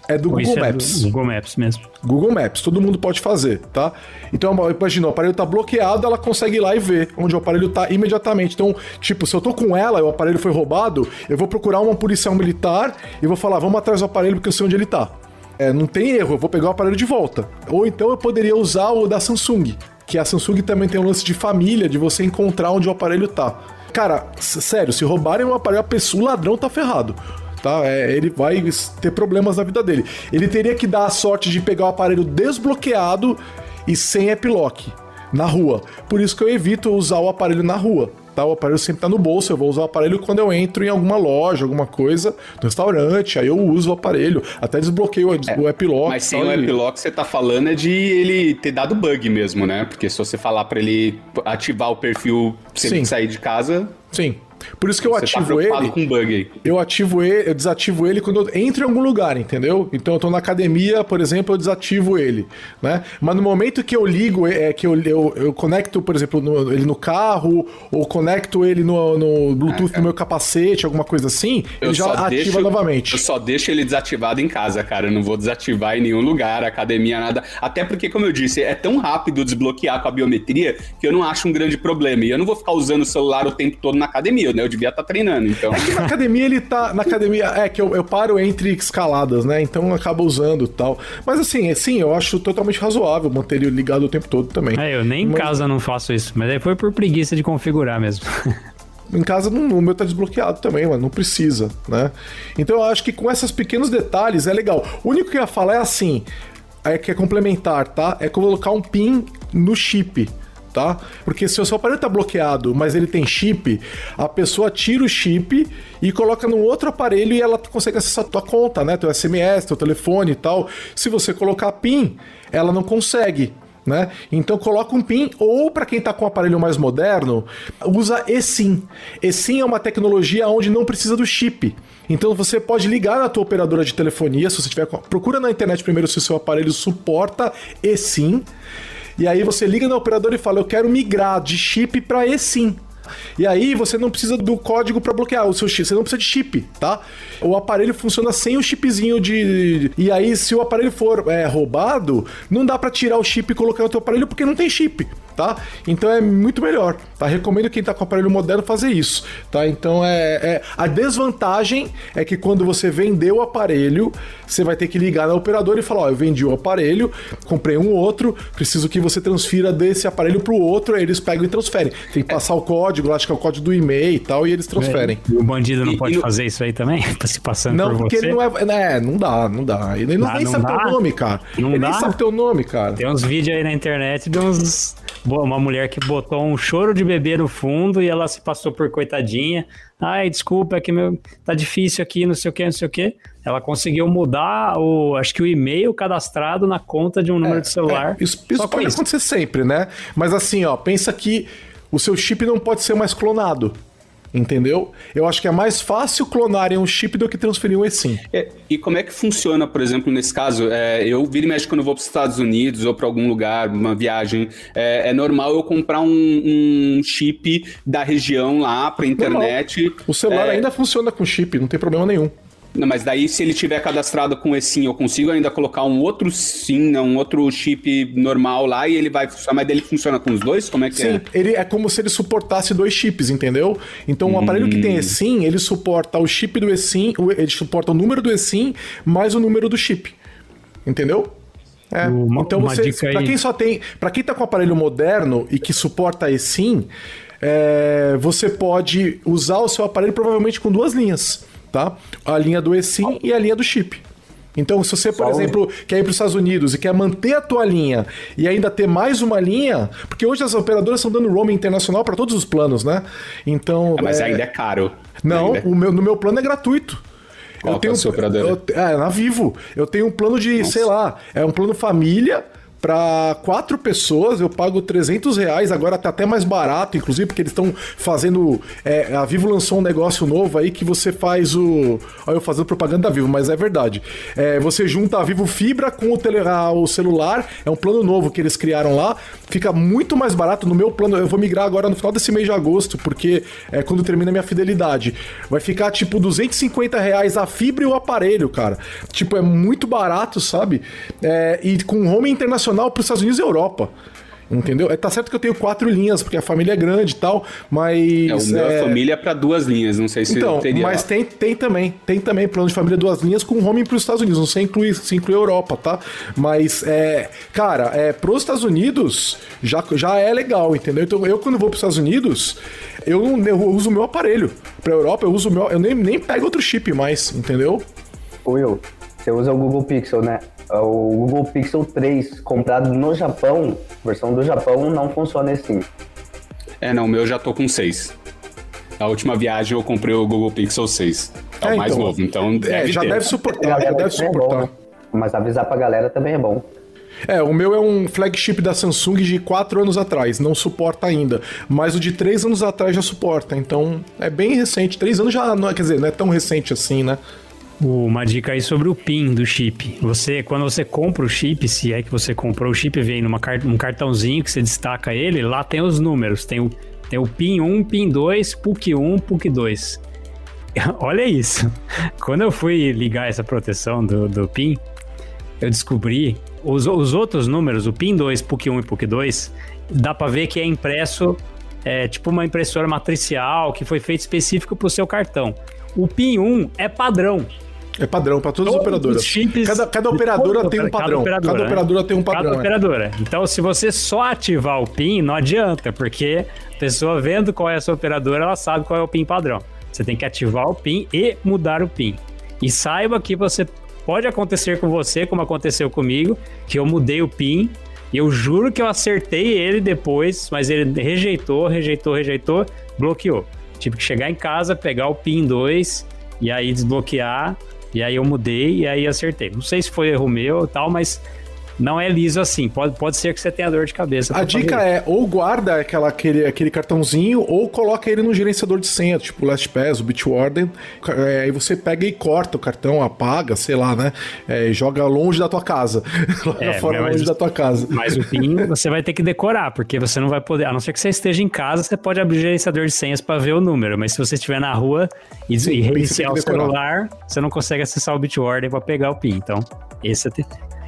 É do Google Maps. É do Google Maps mesmo. Google Maps, todo mundo pode fazer, tá? Então, imagina, o aparelho tá bloqueado, ela consegue ir lá e ver onde o aparelho tá imediatamente. Então, tipo, se eu tô com ela e o aparelho foi roubado, eu vou procurar uma policial militar e vou falar, vamos atrás do aparelho porque eu sei onde ele tá. É, não tem erro, eu vou pegar o aparelho de volta. Ou então eu poderia usar o da Samsung, que a Samsung também tem um lance de família, de você encontrar onde o aparelho tá. Cara, sério, se roubarem o aparelho, a pessoa, o ladrão tá ferrado tá? É, ele vai ter problemas na vida dele. Ele teria que dar a sorte de pegar o aparelho desbloqueado e sem epilock na rua. Por isso que eu evito usar o aparelho na rua. Tá, o aparelho sempre tá no bolso, eu vou usar o aparelho quando eu entro em alguma loja, alguma coisa, no restaurante, aí eu uso o aparelho, até desbloqueio o, é, o Epilock. Mas sem o Epilock você tá falando é de ele ter dado bug mesmo, né? Porque se você falar para ele ativar o perfil Sim. que sair de casa... Sim, por isso que eu Você tá ativo tá ele. Com bug aí. Eu ativo ele, eu desativo ele quando eu entro em algum lugar, entendeu? Então eu tô na academia, por exemplo, eu desativo ele, né? Mas no momento que eu ligo, é que eu, eu, eu conecto, por exemplo, no, ele no carro, ou conecto ele no, no Bluetooth ah, do meu capacete, alguma coisa assim, eu ele já ativa deixo, novamente. Eu só deixo ele desativado em casa, cara. Eu não vou desativar em nenhum lugar, academia, nada. Até porque, como eu disse, é tão rápido desbloquear com a biometria que eu não acho um grande problema. E eu não vou ficar usando o celular o tempo todo na academia né? Eu devia estar tá treinando, então. É que na academia ele tá. Na academia. É que eu, eu paro entre escaladas, né? Então acaba usando tal. Mas assim, sim, eu acho totalmente razoável manter ele ligado o tempo todo também. É, eu nem em mas... casa não faço isso, mas aí foi por preguiça de configurar mesmo. Em casa o meu tá desbloqueado também, mas não precisa, né? Então eu acho que com esses pequenos detalhes é legal. O único que eu ia falar é assim, é que é complementar, tá? É colocar um pin no chip. Tá? Porque se o seu aparelho está bloqueado, mas ele tem chip, a pessoa tira o chip e coloca num outro aparelho e ela consegue acessar a tua conta, né? Teu SMS, teu telefone e tal. Se você colocar PIN, ela não consegue né? Então coloca um PIN ou para quem está com um aparelho mais moderno, usa eSIM. eSIM é uma tecnologia onde não precisa do chip. Então você pode ligar na tua operadora de telefonia, se você tiver procura na internet primeiro se o seu aparelho suporta eSIM. E aí você liga na operadora e fala: "Eu quero migrar de chip para eSIM". E aí você não precisa do código para bloquear o seu chip, você não precisa de chip, tá? O aparelho funciona sem o chipzinho de. E aí, se o aparelho for é, roubado, não dá para tirar o chip e colocar no teu aparelho porque não tem chip tá? Então é muito melhor, tá? Recomendo quem tá com aparelho moderno fazer isso, tá? Então é, é, a desvantagem é que quando você vendeu o aparelho, você vai ter que ligar na operadora e falar, ó, eu vendi o aparelho, comprei um outro, preciso que você transfira desse aparelho pro outro, aí eles pegam e transferem. Tem que passar o código, acho que é o código do e-mail e tal, e eles transferem. E o bandido não e, pode e fazer isso aí também? tá se passando não, por porque você? Ele não é, é, não dá, não dá. Ele não, nem não sabe dá? teu nome, cara. Não ele dá? nem sabe teu nome, cara. Tem uns vídeos aí na internet de uns uma mulher que botou um choro de bebê no fundo e ela se passou por coitadinha. Ai, desculpa, é que meu, tá difícil aqui, não sei o que, não sei o que. Ela conseguiu mudar o, acho que o e-mail cadastrado na conta de um número é, de celular. É, isso, isso pode isso. acontecer sempre, né? Mas assim, ó, pensa que o seu chip não pode ser mais clonado. Entendeu? Eu acho que é mais fácil clonarem um chip do que transferir um eSIM. É, e como é que funciona, por exemplo, nesse caso? É, eu viro e mexo quando eu vou para os Estados Unidos ou para algum lugar, uma viagem. É, é, normal eu comprar um, um, chip da região lá para internet. Normal. O celular é. ainda funciona com chip, não tem problema nenhum. Não, mas daí se ele tiver cadastrado com esse SIM, eu consigo ainda colocar um outro SIM, né, um outro chip normal lá e ele vai funcionar, mas ele funciona com os dois? Como é que Sim, é? ele é como se ele suportasse dois chips, entendeu? Então o um aparelho que tem hum. eSIM, ele suporta o chip do eSIM, ele suporta o número do eSIM mais o número do chip. Entendeu? É. Uma, então você, para quem só tem, para quem tá com aparelho moderno e que suporta eSIM, é, você pode usar o seu aparelho provavelmente com duas linhas tá? A linha do eSIM e a linha do chip. Então, se você, por exemplo, quer ir para os Estados Unidos e quer manter a tua linha e ainda ter mais uma linha, porque hoje as operadoras estão dando roaming internacional para todos os planos, né? Então, ah, mas é... ainda é caro. Não, o meu, no meu plano é gratuito. Qual eu tenho, é eu, é, na Vivo. Eu tenho um plano de, Nossa. sei lá, é um plano família para quatro pessoas eu pago 300 reais, agora tá até mais barato, inclusive, porque eles estão fazendo. É, a Vivo lançou um negócio novo aí que você faz o. Olha, eu fazendo propaganda da Vivo, mas é verdade. É, você junta a Vivo Fibra com o, tele, o celular, é um plano novo que eles criaram lá, fica muito mais barato. No meu plano, eu vou migrar agora no final desse mês de agosto, porque é quando termina a minha fidelidade. Vai ficar tipo 250 reais a fibra e o aparelho, cara. Tipo, é muito barato, sabe? É, e com home internacional nacional para os Estados Unidos e Europa. Entendeu? É, tá certo que eu tenho quatro linhas, porque a família é grande e tal, mas. É, o meu é... família é para duas linhas, não sei se então, teria. Mas tem, tem também, tem também plano de família duas linhas com home para os Estados Unidos, não sei incluir, se inclui Europa, tá? Mas, é, cara, é, para os Estados Unidos já, já é legal, entendeu? Então eu, quando vou para os Estados Unidos, eu, eu uso o meu aparelho. Para Europa, eu uso o meu. Eu nem, nem pego outro chip mais, entendeu? Will, você usa o Google Pixel, né? O Google Pixel 3 comprado no Japão, versão do Japão, não funciona assim. É, não, o meu já tô com 6. A última viagem eu comprei o Google Pixel 6. É, o mais então, novo, então é, já ter. deve suportar, já deve suportar. É bom, mas avisar pra galera também é bom. É, o meu é um flagship da Samsung de 4 anos atrás, não suporta ainda. Mas o de 3 anos atrás já suporta, então é bem recente. 3 anos já, não, quer dizer, não é tão recente assim, né? Uma dica aí sobre o PIN do chip. Você, quando você compra o chip, se é que você comprou o chip, vem num cartãozinho que você destaca ele, lá tem os números. Tem o, tem o PIN 1, PIN 2, PUC 1, PUC 2. Olha isso. Quando eu fui ligar essa proteção do, do PIN, eu descobri os, os outros números, o PIN 2, PUC 1 e PUC 2, dá para ver que é impresso é tipo uma impressora matricial que foi feito específico para o seu cartão. O PIN 1 é padrão. É padrão para todas as operadoras. Cada, cada operadora tem um padrão. Cada operadora, cada operadora né? tem um padrão. Cada é. operadora. Então, se você só ativar o PIN, não adianta, porque a pessoa vendo qual é a sua operadora, ela sabe qual é o PIN padrão. Você tem que ativar o PIN e mudar o PIN. E saiba que você pode acontecer com você, como aconteceu comigo, que eu mudei o PIN e eu juro que eu acertei ele depois, mas ele rejeitou, rejeitou, rejeitou, bloqueou. Tive que chegar em casa, pegar o PIN 2 e aí desbloquear. E aí eu mudei e aí acertei. Não sei se foi erro meu ou tal, mas não é liso assim. Pode, pode ser que você tenha dor de cabeça. A dica é ou guarda aquela, aquele, aquele cartãozinho ou coloca ele no gerenciador de senha, tipo o LastPass, o Bitwarden. É, aí você pega e corta o cartão, apaga, sei lá, né? É, joga longe da tua casa. É, fora longe da tua casa. Mas o PIN você vai ter que decorar, porque você não vai poder. A não ser que você esteja em casa, você pode abrir o gerenciador de senhas para ver o número. Mas se você estiver na rua e, Sim, e reiniciar o celular, você não consegue acessar o Bitwarden para pegar o PIN. Então, esse é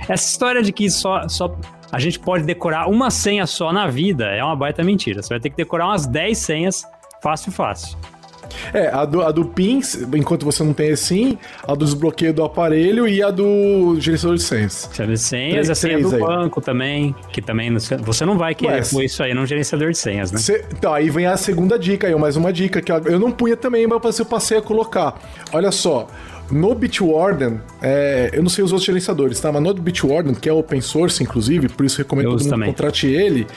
essa história de que só, só a gente pode decorar uma senha só na vida é uma baita mentira. Você vai ter que decorar umas 10 senhas fácil, fácil. É, a do, a do PIN, enquanto você não tem assim, a do desbloqueio do aparelho e a do gerenciador de senhas. Gerenciador de senhas, a senha do aí. banco também, que também você não vai querer pôr isso aí num gerenciador de senhas, né? Cê, então, aí vem a segunda dica aí, mais uma dica que eu não punha também, mas eu passei a colocar. Olha só, no Bitwarden, é, eu não sei os outros gerenciadores, tá? Mas no Bitwarden, que é open source, inclusive, por isso recomendo que todo mundo também. contrate ele,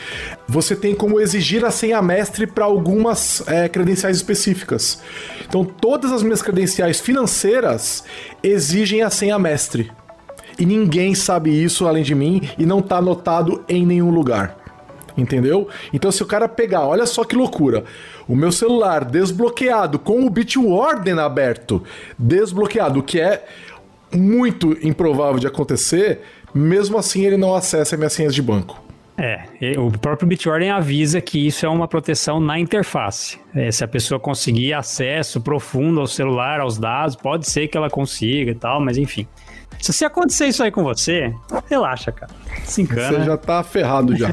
você tem como exigir a senha mestre para algumas é, credenciais específicas. Então, todas as minhas credenciais financeiras exigem a senha mestre. E ninguém sabe isso além de mim e não está anotado em nenhum lugar entendeu? Então se o cara pegar, olha só que loucura, o meu celular desbloqueado com o Bitwarden aberto, desbloqueado, o que é muito improvável de acontecer, mesmo assim ele não acessa minhas senhas de banco. É, o próprio Bitwarden avisa que isso é uma proteção na interface. É, se a pessoa conseguir acesso profundo ao celular, aos dados, pode ser que ela consiga e tal, mas enfim. Se, se acontecer isso aí com você, relaxa, cara. Se encana. Você já tá ferrado já.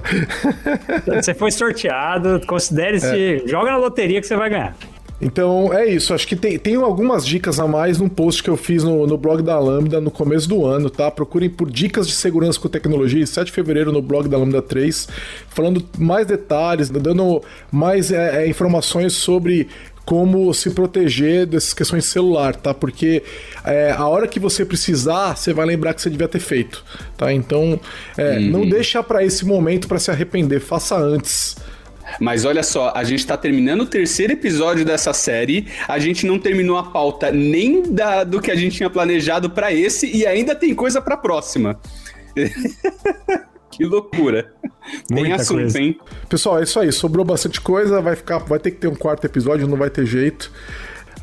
você foi sorteado, considere-se. É. Joga na loteria que você vai ganhar. Então é isso, acho que tem, tem algumas dicas a mais num post que eu fiz no, no blog da Lambda no começo do ano, tá? Procurem por dicas de segurança com tecnologia, 7 de fevereiro no blog da Lambda 3, falando mais detalhes, dando mais é, é, informações sobre como se proteger dessas questões de celular, tá? Porque é, a hora que você precisar, você vai lembrar que você devia ter feito, tá? Então, é, uhum. não deixa para esse momento para se arrepender, faça antes. Mas olha só, a gente tá terminando o terceiro episódio dessa série, a gente não terminou a pauta nem da, do que a gente tinha planejado para esse e ainda tem coisa para próxima. Que loucura. Tem assunto, coisa. hein? Pessoal, é isso aí. Sobrou bastante coisa. Vai ficar, vai ter que ter um quarto episódio, não vai ter jeito.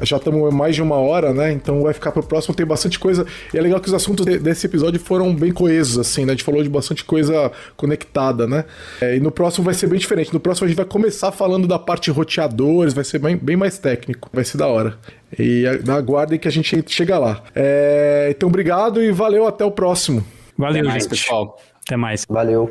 Já estamos mais de uma hora, né? Então vai ficar pro próximo. Tem bastante coisa. E é legal que os assuntos desse episódio foram bem coesos, assim, né? A gente falou de bastante coisa conectada, né? É, e no próximo vai ser bem diferente. No próximo a gente vai começar falando da parte roteadores, vai ser bem, bem mais técnico. Vai ser da hora. E aguardem que a gente chega lá. É, então, obrigado e valeu. Até o próximo. Valeu, mais, gente. pessoal. Até mais. Valeu.